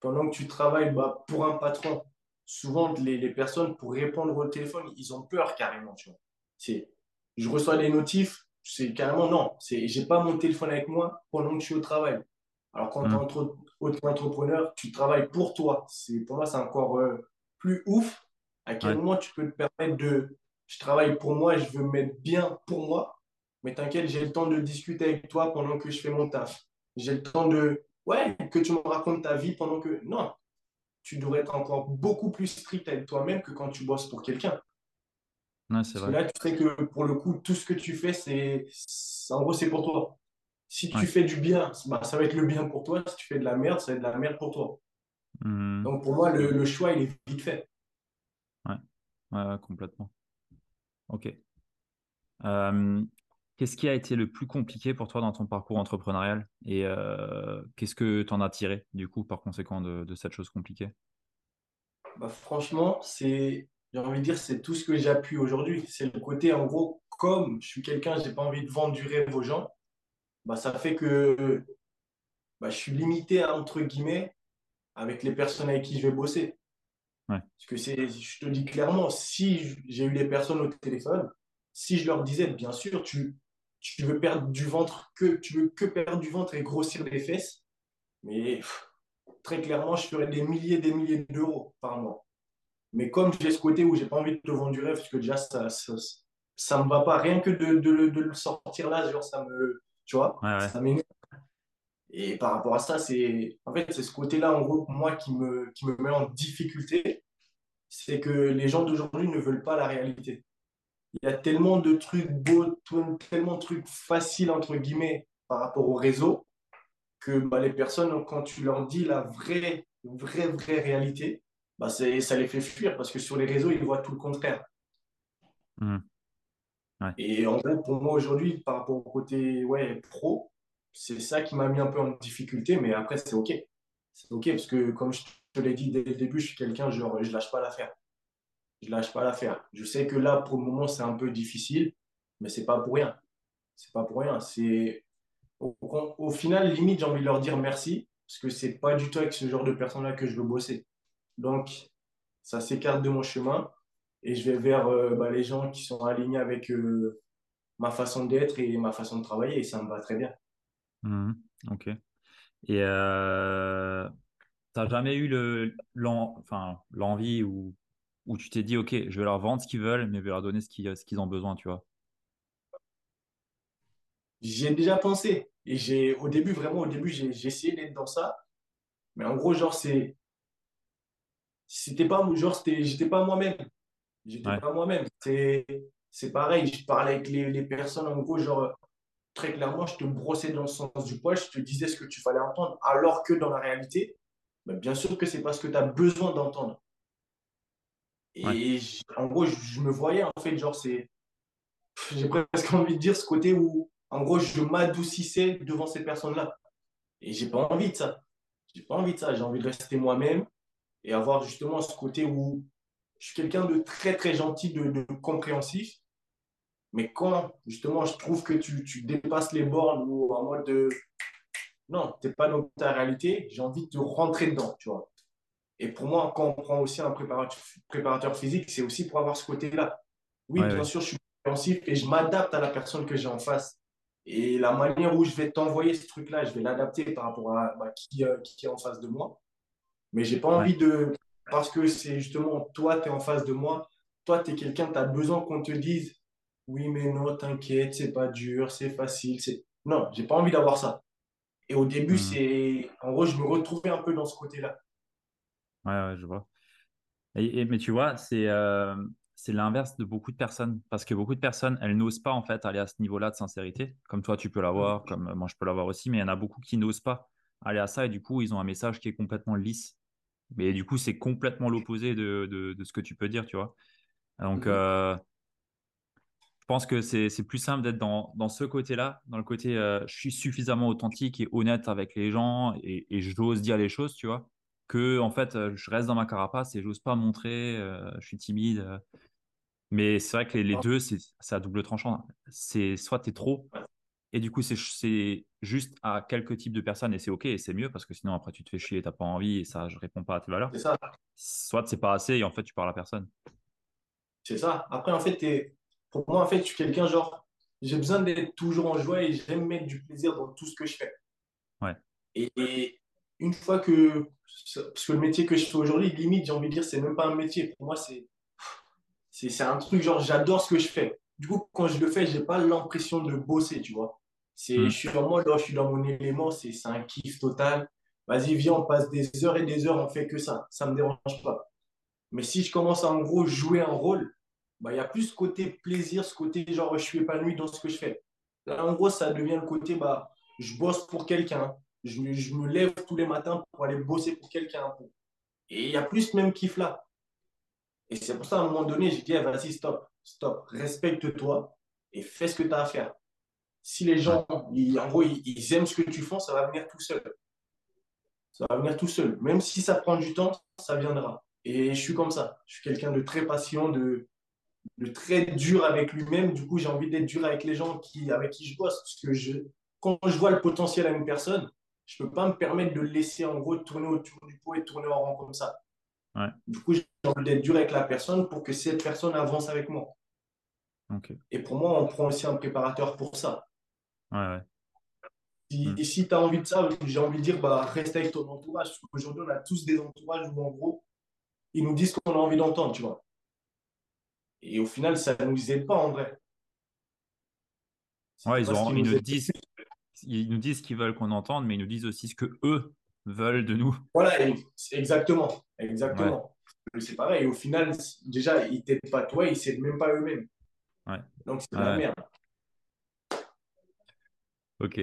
Pendant que tu travailles bah, pour un patron, souvent, les, personnes, pour répondre au téléphone, ils ont peur carrément. Tu vois. Je reçois des notifs, c'est carrément non. Je n'ai pas mon téléphone avec moi pendant que je suis au travail. Alors, quand tu es mm. entrepreneur, tu travailles pour toi. Pour moi, c'est encore euh, plus ouf. À quel moment tu peux te permettre de. Je travaille pour moi, je veux me mettre bien pour moi, mais t'inquiète, j'ai le temps de discuter avec toi pendant que je fais mon taf. J'ai le temps de. Ouais, que tu me racontes ta vie pendant que. Non, tu devrais être encore beaucoup plus strict avec toi-même que quand tu bosses pour quelqu'un. Ouais, c'est vrai. là, tu sais que pour le coup, tout ce que tu fais, c'est en gros, c'est pour toi. Si tu fais du bien, bah, ça va être le bien pour toi. Si tu fais de la merde, ça va être de la merde pour toi. Mmh. Donc pour moi, le, choix, il est vite fait. Ouais, ouais, complètement. Ok. Euh, qu'est-ce qui a été le plus compliqué pour toi dans ton parcours entrepreneurial et euh, qu'est-ce que tu en as tiré du coup par conséquent de, cette chose compliquée? Bah, Franchement, c'est, j'ai envie de dire, c'est tout ce que j'appuie aujourd'hui. C'est le côté, en gros, comme je suis quelqu'un, je n'ai pas envie de vendre du rêve aux gens, bah, ça fait que bah, je suis limité, entre guillemets, avec les personnes avec qui je vais bosser. Parce que c'est, je te dis clairement, si j'ai eu des personnes au téléphone, si je leur disais, bien sûr, tu, tu veux perdre du ventre que tu veux que perdre du ventre et grossir les fesses, mais très clairement, je ferais des milliers, des milliers d'euros par mois. Mais comme j'ai ce côté où j'ai pas envie de te vendre du rêve, parce que déjà ça, ça, me va pas, rien que de, de, le sortir là, genre ça me, tu vois, ça m'énerve. Et par rapport à ça, c'est en fait c'est ce côté-là en gros moi qui me qui me met en difficulté c'est que les gens d'aujourd'hui ne veulent pas la réalité. Il y a tellement de trucs beaux, tellement de trucs faciles, entre guillemets, par rapport au réseau, que bah, les personnes, quand tu leur dis la vraie, vraie, vraie réalité, bah, ça les fait fuir parce que sur les réseaux, ils voient tout le contraire. Mmh. Et en gros, pour moi aujourd'hui, par rapport au côté ouais, pro, c'est ça qui m'a mis un peu en difficulté, mais après, c'est OK. C'est OK parce que, comme je te l'ai dit dès le début, je suis quelqu'un, genre, je lâche pas l'affaire. Je lâche pas l'affaire. Je sais que là, pour le moment, c'est un peu difficile, mais c'est pas pour rien. C'est pas pour rien. C'est au, final, limite, j'ai envie de leur dire merci parce que c'est pas du tout avec ce genre de personnes-là que je veux bosser. Donc, ça s'écarte de mon chemin et je vais vers euh, bah, les gens qui sont alignés avec euh, ma façon d'être et ma façon de travailler et ça me va très bien. Mmh, ok. Et euh, tu n'as jamais eu le, l'envie ou où tu t'es dit, OK, je vais leur vendre ce qu'ils veulent, mais je vais leur donner ce qu'ils, ce qu'ils ont besoin, tu vois J'ai déjà pensé. Et j'ai, au début, vraiment, au début, j'ai, essayé d'être dans ça. Mais en gros, genre, c'est, c'était pas, genre, c'était, j'étais pas moi-même. J'étais pas moi-même. C'est, c'est pareil, je parlais avec les, les, personnes, en gros, genre, très clairement, je te brossais dans le sens du poil, je te disais ce que tu fallait entendre, alors que dans la réalité, ben, bien sûr que c'est parce que tu as besoin d'entendre. Et en gros, je, me voyais, en fait, genre, c'est. J'ai presque envie de dire ce côté où, en gros, je m'adoucissais devant ces personnes-là. Et j'ai pas envie de ça. J'ai pas envie de ça. J'ai envie de rester moi-même et avoir justement ce côté où je suis quelqu'un de très, très gentil, de, compréhensif. Mais quand, justement, je trouve que tu, tu dépasses les bornes ou en mode de. Non, tu n'es pas dans ta réalité, j'ai envie de rentrer dedans, tu vois. Et pour moi, quand on prend aussi un préparateur, préparateur physique, c'est aussi pour avoir ce côté-là. Oui, bien sûr, je suis compréhensif et je m'adapte à la personne que j'ai en face. Et la manière où je vais t'envoyer ce truc-là, je vais l'adapter par rapport à bah, qui, euh, qui, est en face de moi. Mais j'ai pas envie de. Parce que c'est justement toi, tu es en face de moi. Toi, tu es quelqu'un, tu as besoin qu'on te dise Oui, mais non, t'inquiète, c'est pas dur, c'est facile. Non, j'ai pas envie d'avoir ça. Et au début, hmm. c'est. En gros, je me retrouvais un peu dans ce côté-là. Ouais, ouais, je vois. Et, mais tu vois, c'est euh, c'est l'inverse de beaucoup de personnes. Parce que beaucoup de personnes, elles n'osent pas en fait aller à ce niveau-là de sincérité. Comme toi, tu peux l'avoir, comme moi, je peux l'avoir aussi. Mais il y en a beaucoup qui n'osent pas aller à ça. Et du coup, ils ont un message qui est complètement lisse. Mais du coup, c'est complètement l'opposé de, de, de, ce que tu peux dire, tu vois. Donc, euh, je pense que c'est plus simple d'être dans, dans, ce côté-là, dans le côté euh, je suis suffisamment authentique et honnête avec les gens et, et j'ose dire les choses, tu vois que en fait euh, je reste dans ma carapace et j'ose pas montrer, euh, je suis timide. Euh. Mais c'est vrai que les, deux, c'est à double tranchant. C'est soit tu es trop, et du coup, c'est juste à quelques types de personnes, et c'est OK, et c'est mieux, parce que sinon, après, tu te fais chier, tu n'as pas envie, et ça, je réponds pas à tes valeurs. Ça. Soit c'est pas assez, et en fait, tu parles à personne. C'est ça. Après, en fait, es... pour moi, en fait, je suis quelqu'un, genre, j'ai besoin d'être toujours en joie, et j'aime mettre du plaisir dans tout ce que je fais. Ouais. et une fois que. Parce que le métier que je fais aujourd'hui, limite, j'ai envie de dire, c'est même pas un métier. Pour moi, c'est. C'est un truc, genre, j'adore ce que je fais. Du coup, quand je le fais, j'ai pas l'impression de bosser, tu vois. C'est, hmm. Je suis dans moi, je suis dans mon élément, c'est un kiff total. Vas-y, viens, on passe des heures et des heures, on fait que ça. Ça me dérange pas. Mais si je commence à, en gros, jouer un rôle, bah, il y a plus ce côté plaisir, ce côté, genre, je suis épanoui dans ce que je fais. Là, en gros, ça devient le côté, bah, je bosse pour quelqu'un, je, me lève tous les matins pour aller bosser pour quelqu'un. Et il y a plus ce même kiff là. Et c'est pour ça, à un moment donné, j'ai dit, eh, vas-y, stop, stop, respecte-toi et fais ce que tu as à faire. Si les gens, ils, en gros, ils, aiment ce que tu fais, ça va venir tout seul. Ça va venir tout seul. Même si ça prend du temps, ça viendra. Et je suis comme ça. Je suis quelqu'un de très patient, de, de très dur avec lui-même. Du coup, j'ai envie d'être dur avec les gens qui, avec qui je bosse. Parce que je, quand je vois le potentiel à une personne, je ne peux pas me permettre de le laisser en gros tourner autour du pot et tourner en rond comme ça. Du coup, j'ai envie d'être dur avec la personne pour que cette personne avance avec moi. Et pour moi, on prend aussi un préparateur pour ça. Si, hmm. si tu as envie de ça, j'ai envie de dire, bah, reste avec ton entourage. Aujourd'hui, on a tous des entourages où, en gros, ils nous disent qu'on a envie d'entendre, tu vois. Et au final, ça ne nous aide pas en vrai. Ouais, ils, ont, ils nous disent ils nous disent ce qu'ils veulent qu'on entende, mais ils nous disent aussi ce que eux veulent de nous. Voilà, exactement, exactement. c'est pareil. Au final, déjà, ils t'aident pas toi, ils s'aident même pas eux-mêmes. Ouais. Donc, c'est la merde. Ok.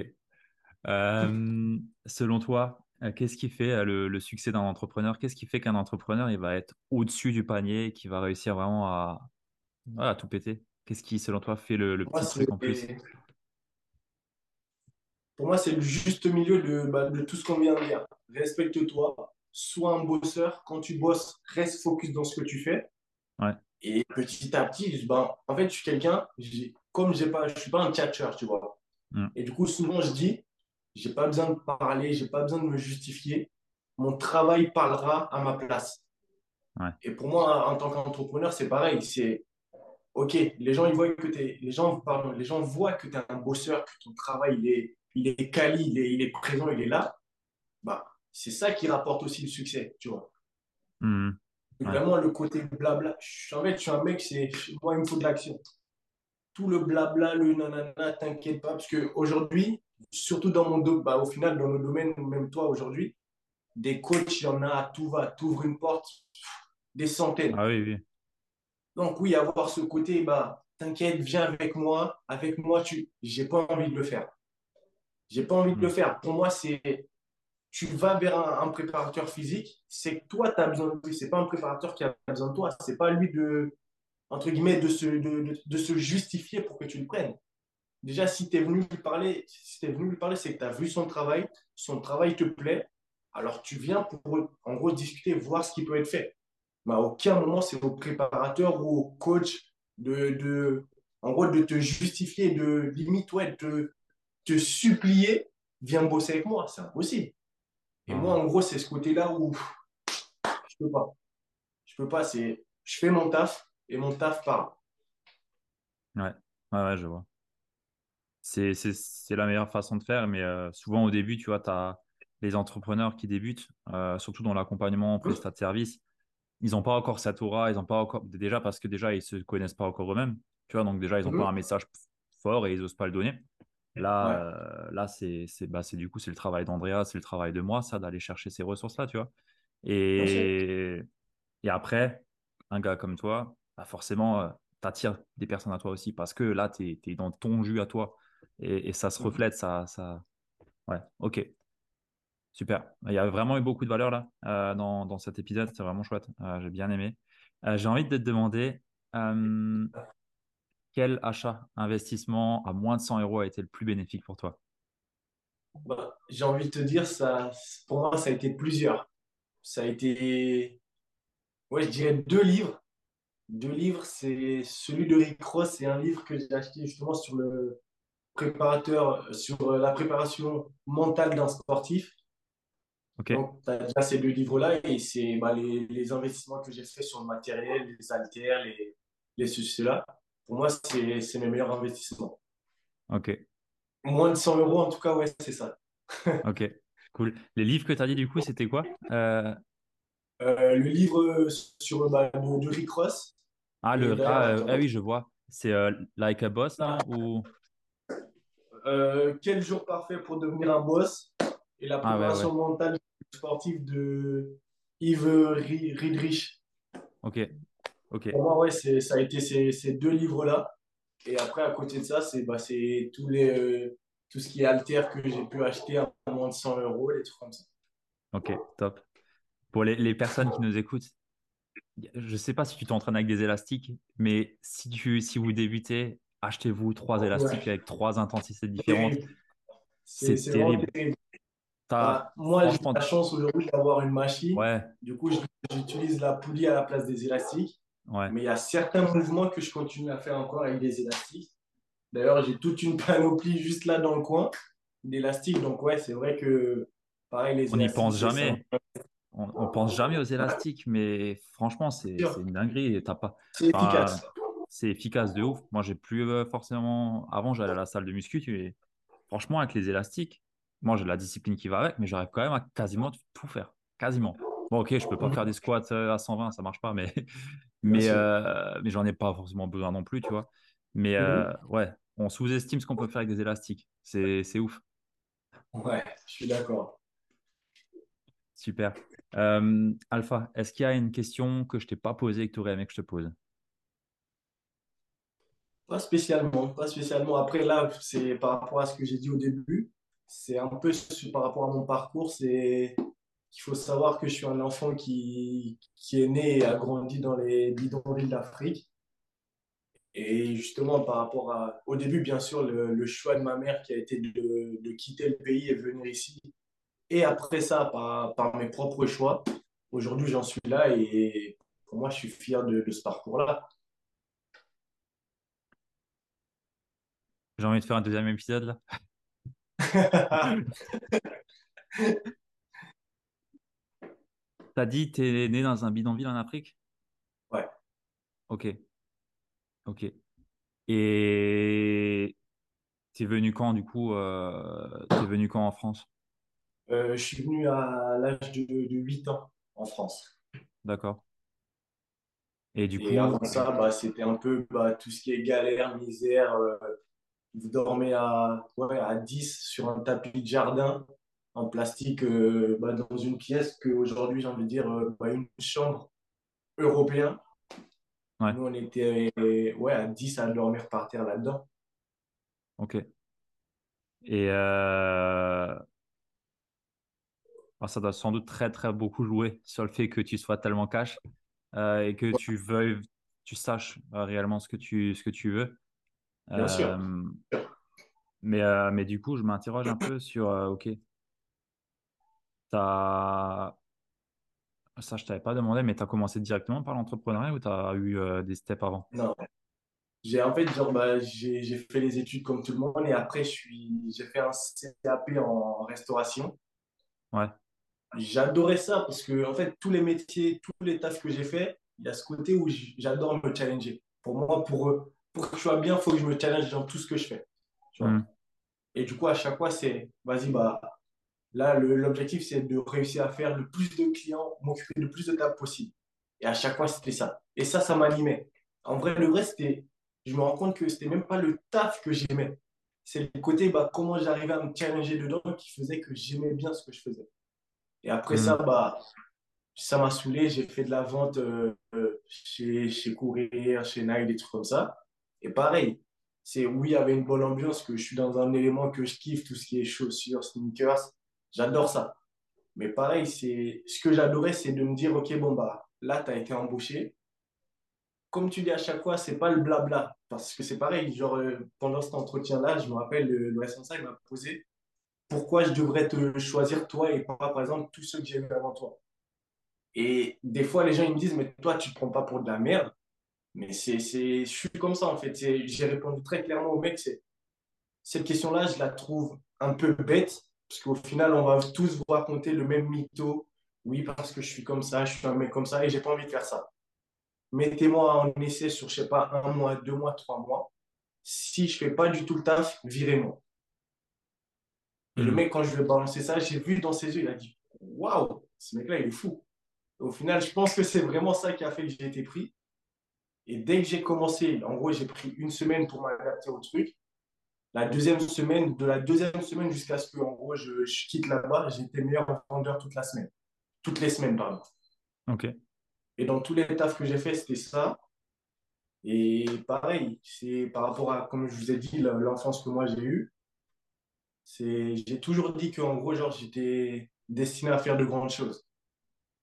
Euh, selon toi, euh, qu'est-ce qui fait euh, le, succès d'un entrepreneur? Qu'est-ce qui fait qu'un entrepreneur il va être au-dessus du panier et qui va réussir vraiment à, tout péter? Qu'est-ce qui, selon toi, fait le, petit truc en plus? Pour moi, c'est le juste milieu de, bah, de tout ce qu'on vient de dire. Respecte-toi, sois un bosseur. Quand tu bosses, reste focus dans ce que tu fais. Ouais. Et petit à petit, ben, en fait, je suis quelqu'un, comme je ne suis pas un catcher, tu vois. Mm. Et du coup, souvent, je dis, j'ai pas besoin de parler, j'ai pas besoin de me justifier. Mon travail parlera à ma place. Et pour moi, en tant qu'entrepreneur, c'est pareil. C'est OK, les gens, ils voient que es, les gens, pardon, les gens voient que tu es un bosseur, que ton travail, il est, il est quali, il est, il est présent, il est là. Bah, c'est ça qui rapporte aussi le succès, tu vois. Mmh. Vraiment, le côté blabla. En fait, je suis un mec, c'est moi, il me faut de l'action. Tout le blabla, le nanana, t'inquiète pas, parce qu'aujourd'hui, surtout dans mon domaine, bah, au final, dans le domaine, même toi aujourd'hui, des coachs, il y en a, tout va, t'ouvres une porte, des centaines. Ah oui, oui. Donc oui, avoir ce côté, bah, t'inquiète, viens avec moi, avec moi, tu, j'ai pas envie de le faire. J'ai pas envie de le hmm. faire. Pour moi, c'est, tu vas vers un, préparateur physique, c'est que toi, tu as besoin de lui. C'est pas un préparateur qui a besoin de toi. C'est pas lui de, entre guillemets, de se, de, de se justifier pour que tu le prennes déjà, si tu es venu lui parler, si es venu lui parler, c'est que tu as vu son travail, son travail te plaît, alors tu viens pour, en gros, discuter, voir ce qui peut être fait. Mais à aucun moment, c'est au préparateur ou au coach de, de, en gros, de te justifier, de limite, ouais, de te supplier, viens bosser avec moi. C'est impossible. Et moi, en gros, c'est ce côté-là où je peux pas. Je peux pas. C'est, je fais mon taf et mon taf parle. Ouais, ouais, ouais je vois c'est la meilleure façon de faire. Mais euh, souvent, au début, tu vois, tu as les entrepreneurs qui débutent, euh, surtout dans l'accompagnement, prestat de service, ils n'ont pas encore cette aura, ils n'ont pas encore, déjà parce que déjà, ils ne se connaissent pas encore eux-mêmes. Tu vois, donc déjà, ils n'ont pas un message fort et ils n'osent pas le donner. Là, euh, là c'est bah, du coup, c'est le travail d'Andrea, c'est le travail de moi, ça, d'aller chercher ces ressources-là, tu vois. Et, et après, un gars comme toi, bah forcément, tu attires des personnes à toi aussi parce que là, tu es, es, dans ton jus à toi et, ça se mmh. reflète, ça, ça. Ouais, ok. Super. Il y a vraiment eu beaucoup de valeur là euh, dans, dans, cet épisode. C'est vraiment chouette. Euh, j'ai bien aimé. Euh, j'ai envie de te demander quel achat, investissement à moins de 100 euros a été le plus bénéfique pour toi? Bah, J'ai envie de te dire, ça, pour moi, ça a été plusieurs. Ça a été, ouais, je dirais deux livres. Deux livres, c'est celui de Rick Ross, c'est un livre que j'ai acheté justement sur le, préparateur sur la préparation mentale d'un sportif. Donc, tu as déjà ces deux livres-là et c'est bah, les, les, investissements que j'ai fait sur le matériel, les haltères, les, les ceci-là. Pour moi, c'est mes meilleurs investissements. Ok. Moins de 100 euros, en tout cas, ouais, c'est ça. ok, cool. Les livres que tu as dit, du coup, c'était quoi? Euh... Euh, Le livre sur bah, de, Rick Ross. Ah, le, ah, ah, oui, je vois. C'est euh, Like a Boss, là ou... Euh, quel jour parfait pour devenir un boss? Et la ah, préparation mentale sportive de Yves Riedrich. Ok. Pour moi, ouais, ça a été ces, ces deux livres-là. Et après, à côté de ça, c'est bah, tous les, euh, tout ce qui est alter que j'ai pu acheter à moins de 100 euros, les trucs comme ça. Ok, top. Pour les, les personnes qui nous écoutent, je ne sais pas si tu t'entraînes avec des élastiques, mais si, tu, si vous débutez, achetez-vous trois élastiques avec trois intensités différentes. C'est terrible. Bah, moi, j'ai la chance aujourd'hui d'avoir une machine. Du coup, j'utilise la poulie à la place des élastiques. Mais il y a certains mouvements que je continue à faire encore avec des élastiques. D'ailleurs, j'ai toute une panoplie juste là dans le coin d'élastiques. Donc, ouais, c'est vrai que pareil, les On n'y pense jamais. On, on, pense jamais aux élastiques, mais franchement, c'est une dinguerie. C'est efficace c'est efficace de ouf. Moi, j'ai plus euh, forcément. Avant, j'allais à la salle de muscu. Tu... Franchement, avec les élastiques, moi, j'ai la discipline qui va avec, mais j'arrive quand même à quasiment tout faire. Quasiment. Bon, ok, je peux pas faire des squats euh, à 120, ça marche pas, mais, mais, euh, mais j'en ai pas forcément besoin non plus, tu vois. Mais mhm. ouais, on sous-estime ce qu'on peut faire avec des élastiques. C'est ouf. Ouais, je suis d'accord. Super. Euh, Alpha, est-ce qu'il y a une question que je t'ai pas posée et que tu aurais aimé que je te pose? Pas spécialement, pas spécialement. Après, là, c'est par rapport à ce que j'ai dit au début. C'est un peu par rapport à mon parcours. C'est qu'il faut savoir que je suis un enfant qui, qui est né et a grandi dans les bidonvilles d'Afrique. Et justement, par rapport à, au début, bien sûr, le, le choix de ma mère qui a été de, de, quitter le pays et venir ici. Et après ça, par, par mes propres choix, aujourd'hui, j'en suis là et pour moi, je suis fier de, de ce parcours-là. J'ai envie de faire un deuxième épisode là. T'as dit tu es né dans un bidonville en Afrique? Ouais. Ok. Ok. Et t'es venu quand du coup euh... T'es venu quand en France? Euh, Je suis venu à l'âge de, de 8 ans en France. D'accord. Et du Et coup, avant ça, bah, c'était un peu bah, tout ce qui est galère, misère. euh, vous dormez à, ouais, à 10 sur un tapis de jardin en plastique euh, bah, dans une pièce qu'aujourd'hui, j'ai envie de dire, euh, bah, une chambre européenne. ouais, Nous, on était euh, ouais, à 10 à dormir par terre là-dedans. ok. Et euh... ah, ça doit sans doute très très beaucoup jouer sur le fait que tu sois tellement cash et que tu veuilles, tu saches réellement ce que tu, ce que tu veux. Bien sûr. Mais, mais du coup, je m'interroge un peu sur, ok, t'as, ça je t'avais pas demandé, mais tu as commencé directement par l'entrepreneuriat ou tu as eu euh, des steps avant? Non. J'ai en fait, genre, bah, j'ai, fait les études comme tout le monde et après, j'ai fait un CAP en restauration. Ouais. J'adorais ça parce que, en fait, tous les métiers, tous les tafs que j'ai fait, il y a ce côté où j'adore me challenger. Pour moi, pour, eux, pour que je sois bien, il faut que je me challenge dans tout ce que je fais. Tu vois? Hmm. Et du coup, à chaque fois, c'est, vas-y, bah, là, l'objectif, c'est de réussir à faire le plus de clients, m'occuper le plus de taf possible. Et à chaque fois, c'était ça. Et ça, ça m'animait. En vrai, le vrai, c'était, je me rends compte que c'était même pas le taf que j'aimais. C'est le côté, bah, comment j'arrivais à me challenger dedans qui faisait que j'aimais bien ce que je faisais. Et après ça, Hmm. bah, ça m'a saoulé. J'ai fait de la vente euh, euh, chez, chez Courir, chez Nike, des trucs comme ça. Et pareil, c'est oui, il y avait une bonne ambiance, que je suis dans un élément que je kiffe, tout ce qui est chaussures, sneakers. J'adore ça. Mais pareil, ce que j'adorais, c'est de me dire, OK, bon, bah, là, tu as été embauché. Comme tu dis à chaque fois, c'est pas le blabla. Parce que c'est pareil, genre, euh, pendant cet entretien-là, je me rappelle, le, le responsable m'a posé pourquoi je devrais te choisir toi et pas, par exemple, tous ceux que j'ai vus avant toi? Et des fois, les gens, ils me disent, mais toi, tu te prends pas pour de la merde. Mais c'est, je suis comme ça, en fait. J'ai répondu très clairement au mec, cette question-là, je la trouve un peu bête, parce qu'au final, on va tous vous raconter le même mytho. Oui, parce que je suis comme ça, je suis un mec comme ça, et j'ai pas envie de faire ça. Mettez-moi en essai sur, je sais pas, un mois, deux mois, trois mois. Si je fais pas du tout le taf, virez-moi. Et le Hmm. mec, quand je lui ai balancé ça, j'ai vu dans ses yeux, il a dit, waouh, ce mec-là, il est fou. Et au final, je pense que c'est vraiment ça qui a fait que j'ai été pris. Et dès que j'ai commencé, en gros, j'ai pris une semaine pour m'adapter au truc. La deuxième semaine, de la deuxième semaine jusqu'à ce que, en gros, je, je quitte là-bas, j'étais meilleur vendeur toute la semaine. Toutes les semaines, pardon. Ok. Et dans tous les tafs que j'ai fait, c'était ça. Et pareil, c'est par rapport à, comme je vous ai dit, l'enfance que moi j'ai eue. J'ai toujours dit qu'en gros, genre, j'étais destiné à faire de grandes choses.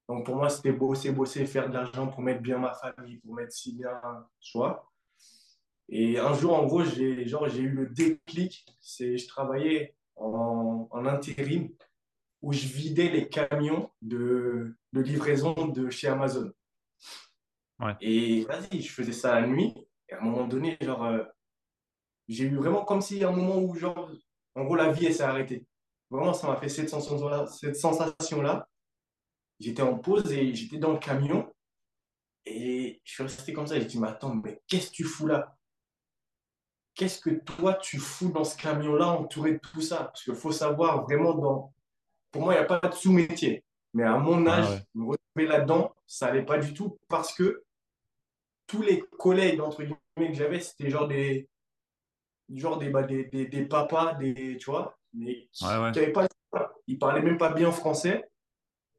Donc pour moi, c'était bosser, bosser, faire de l'argent pour mettre bien ma famille, pour mettre si bien, tu vois. Et un jour, en gros, j'ai genre, j'ai eu le déclic. C'est, je travaillais en, en intérim où je vidais les camions de, de livraison de chez Amazon. Ouais. Et vas-y, je faisais ça la nuit. Et à un moment donné, genre, euh, j'ai eu vraiment comme si un moment où, genre, en gros, la vie, elle s'est arrêtée. Vraiment, ça m'a fait cette sensation-là, cette sensation-là. J'étais en pause et j'étais dans le camion. Et je suis resté comme ça. J'ai dit, mais attends, mais qu'est-ce que tu fous là? Qu'est-ce que toi, tu fous dans ce camion-là entouré de tout ça? Parce qu'il faut savoir vraiment dans... Pour moi, il n'y a pas de sous-métier. Mais à mon Ah âge, ouais. me retrouver là-dedans, ça n'allait pas du tout parce que tous les collègues, entre guillemets, que j'avais, c'était genre des, genre des, bah, des, des, des papas, des, tu vois, mais qui Ouais, pas. Ils parlaient même pas bien français.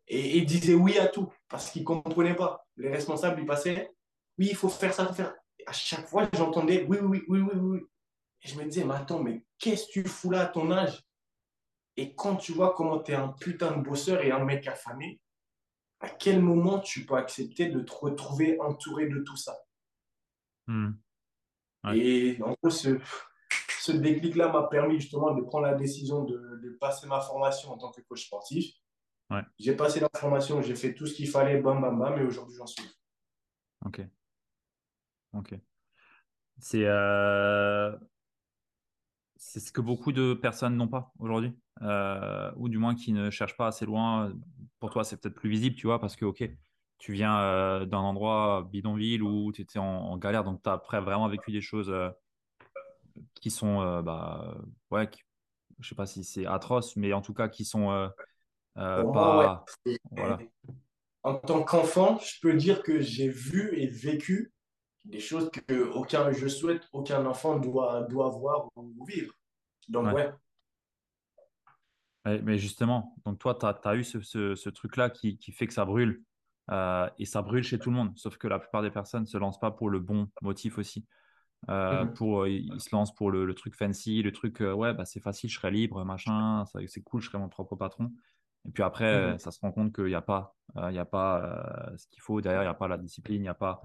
et, et disait oui à tout parce qu'il ne comprenait pas. Les responsables, ils passaient, oui, il faut faire ça, faut faire. À chaque fois, j'entendais oui, oui, oui, oui, oui. Et je me disais, mais attends, mais qu'est-ce que tu fous là à ton âge? Et quand tu vois comment tu es un putain de bosseur et un mec affamé, à quel moment tu peux accepter de te retrouver entouré de tout ça? Hmm. Ouais. Et en gros, ce, ce déclic-là m'a permis justement de prendre la décision de, de passer ma formation en tant que coach sportif. Ouais. J'ai passé la formation, j'ai fait tout ce qu'il fallait, bam, bam, bam, et aujourd'hui, j'en suis. Ok. Ok. C'est euh, c'est ce que beaucoup de personnes n'ont pas aujourd'hui, euh, ou du moins qui ne cherchent pas assez loin. Pour toi, c'est peut-être plus visible, tu vois, parce que, ok, tu viens euh, d'un endroit bidonville où tu étais en, en galère, donc tu as après vraiment vécu des choses qui sont, bah, ouais, qui- je sais pas si c'est atroce, mais en tout cas qui sont ouais. pas, voilà, En tant qu'enfant, je peux dire que j'ai vu et vécu des choses que aucun, je souhaite, aucun enfant doit, doit voir ou vivre. Donc, ouais. ouais, Ouais, mais justement, donc toi, tu as, eu ce, ce- ce truc-là qui, qui fait que ça brûle. Euh, et ça brûle chez tout le monde. Sauf que la plupart des personnes ne se lancent pas pour le bon motif aussi. Euh, Mhm. pour, euh, ils se lancent pour le, le truc fancy, le truc, euh, ouais, bah, c'est facile, je serai libre, machin, c'est cool, je serai mon propre patron. Et puis après, Mhm. ça se rend compte qu'il n'y a pas, il y a pas ce qu'il faut derrière, il n'y a pas la discipline, il n'y a pas,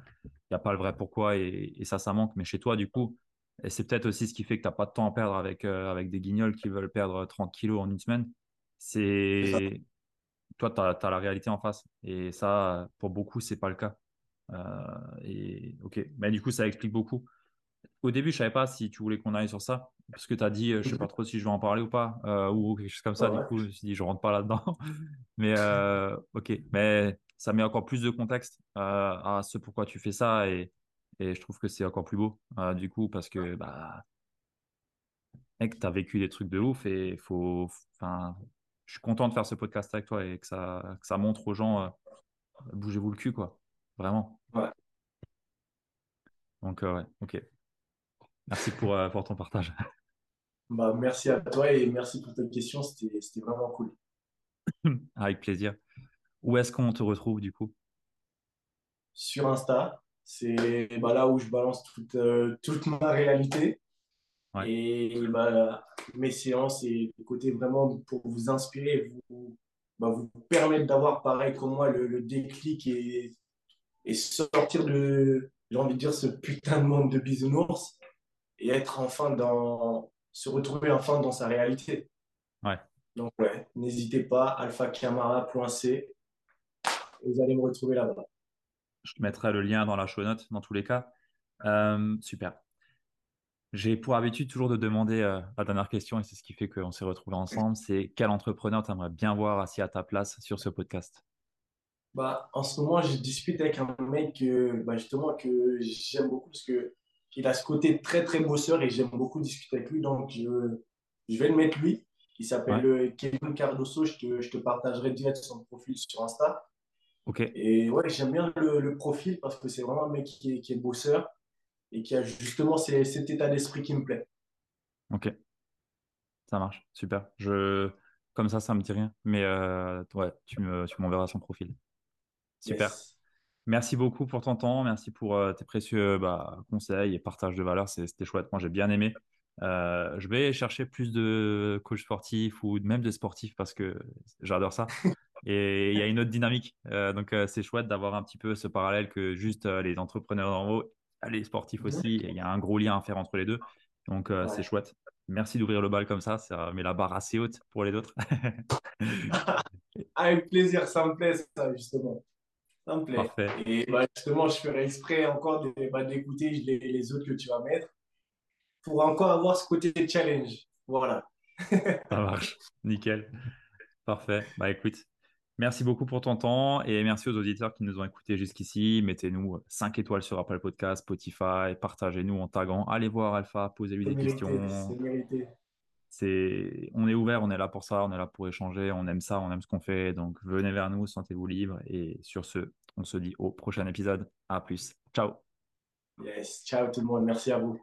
il y a pas le vrai pourquoi. Et, et ça, ça manque. Mais chez toi, du coup, et c'est peut-être aussi ce qui fait que tu n'as pas de temps à perdre avec, euh, avec des guignols qui veulent perdre 30 kilos en une semaine. c'est toi, tu as, la réalité en face. Et ça, pour beaucoup, c'est pas le cas. Euh, et ok, mais du coup, ça explique beaucoup. Au début, je savais pas si tu voulais qu'on aille sur ça, parce que tu as dit, euh, je sais pas trop si je vais en parler ou pas, euh, ou quelque chose comme Ouais, ça. Du coup, je me suis dit, je rentre pas là-dedans. Mais euh, ok, mais ça met encore plus de contexte euh, à ce pourquoi tu fais ça, et, et je trouve que c'est encore plus beau, euh, du coup, parce que bah, mec, tu as vécu des trucs de ouf et faut, enfin, je suis content de faire ce podcast avec toi et que ça, que ça montre aux gens. euh, bougez-vous le cul, quoi. Vraiment. Ouais. Donc, ouais, ok. Merci pour, pour ton partage. Bah, merci à toi et merci pour tes questions. C'était, c'était vraiment cool. Avec plaisir. Où est-ce qu'on te retrouve, du coup? Sur Insta, c'est bah, là où je balance toute, euh, toute ma réalité. Ouais, Et bah, mes séances et le côté vraiment pour vous inspirer, vous, bah, vous permettre d'avoir pareil comme moi le, le déclic et, et sortir de, j'ai envie de dire, ce putain de monde de bisounours et être enfin dans, se retrouver enfin dans sa réalité. ouais. Donc ouais, n'hésitez pas, alphacamara.c, vous allez me retrouver là-bas. Je mettrai le lien dans la show note, dans tous les cas. Euh, super. J'ai pour habitude toujours de demander euh, la dernière question, et c'est ce qui fait qu'on s'est retrouvés ensemble, c'est quel entrepreneur tu aimerais bien voir assis à ta place sur ce podcast? Bah, en ce moment, je discute avec un mec que, bah, justement que j'aime beaucoup parce que il a ce côté très très bosseur et j'aime beaucoup discuter avec lui. Donc, je, je vais le mettre lui. Il s'appelle euh, Kevin Cardoso. Je te, je te partagerai direct son profil sur Insta. Et ouais, j'aime bien le, le profil parce que c'est vraiment un mec qui est, qui est bosseur et qui a justement ces- cet état d'esprit qui me plaît. ok. Ça marche, super. Je... Comme ça, ça me dit rien. Mais euh, ouais, tu me, tu m'enverras son profil. Super. Yes. Merci beaucoup pour ton temps. Merci pour euh, tes précieux bah, conseils et partage de valeurs. C'est- C'était chouette. Moi, j'ai bien aimé. Euh, je vais chercher plus de coachs sportifs ou même de sportifs parce que j'adore ça. Et il y a une autre dynamique. Euh, donc, euh, c'est chouette d'avoir un petit peu ce parallèle que juste euh, les entrepreneurs en haut, les sportifs aussi. Il y a un gros lien à faire entre les deux. Donc, c'est chouette. Merci d'ouvrir le bal comme ça. Ça met la barre assez haute pour les autres. Avec plaisir, ça me plaît ça, justement. Ça me plaît. Parfait. Et bah, justement, je ferai exprès encore bah, d'écouter les, les autres que tu vas mettre pour encore avoir ce côté challenge. Voilà. Ça marche. Nickel. Parfait. Bah écoute, merci beaucoup pour ton temps et merci aux auditeurs qui nous ont écoutés jusqu'ici. Mettez-nous 5 étoiles sur Apple Podcast, Spotify, partagez-nous en taguant. Allez voir Alpha, posez-lui des mérité, questions. c'est mérité. C'est, on est ouvert, on est là pour ça, on est là pour échanger, on aime ça, on aime ce qu'on fait. Donc venez vers nous, sentez-vous libre. Et sur ce, on se dit au prochain épisode. À plus. Ciao. Yes. Ciao tout le monde. Merci à vous.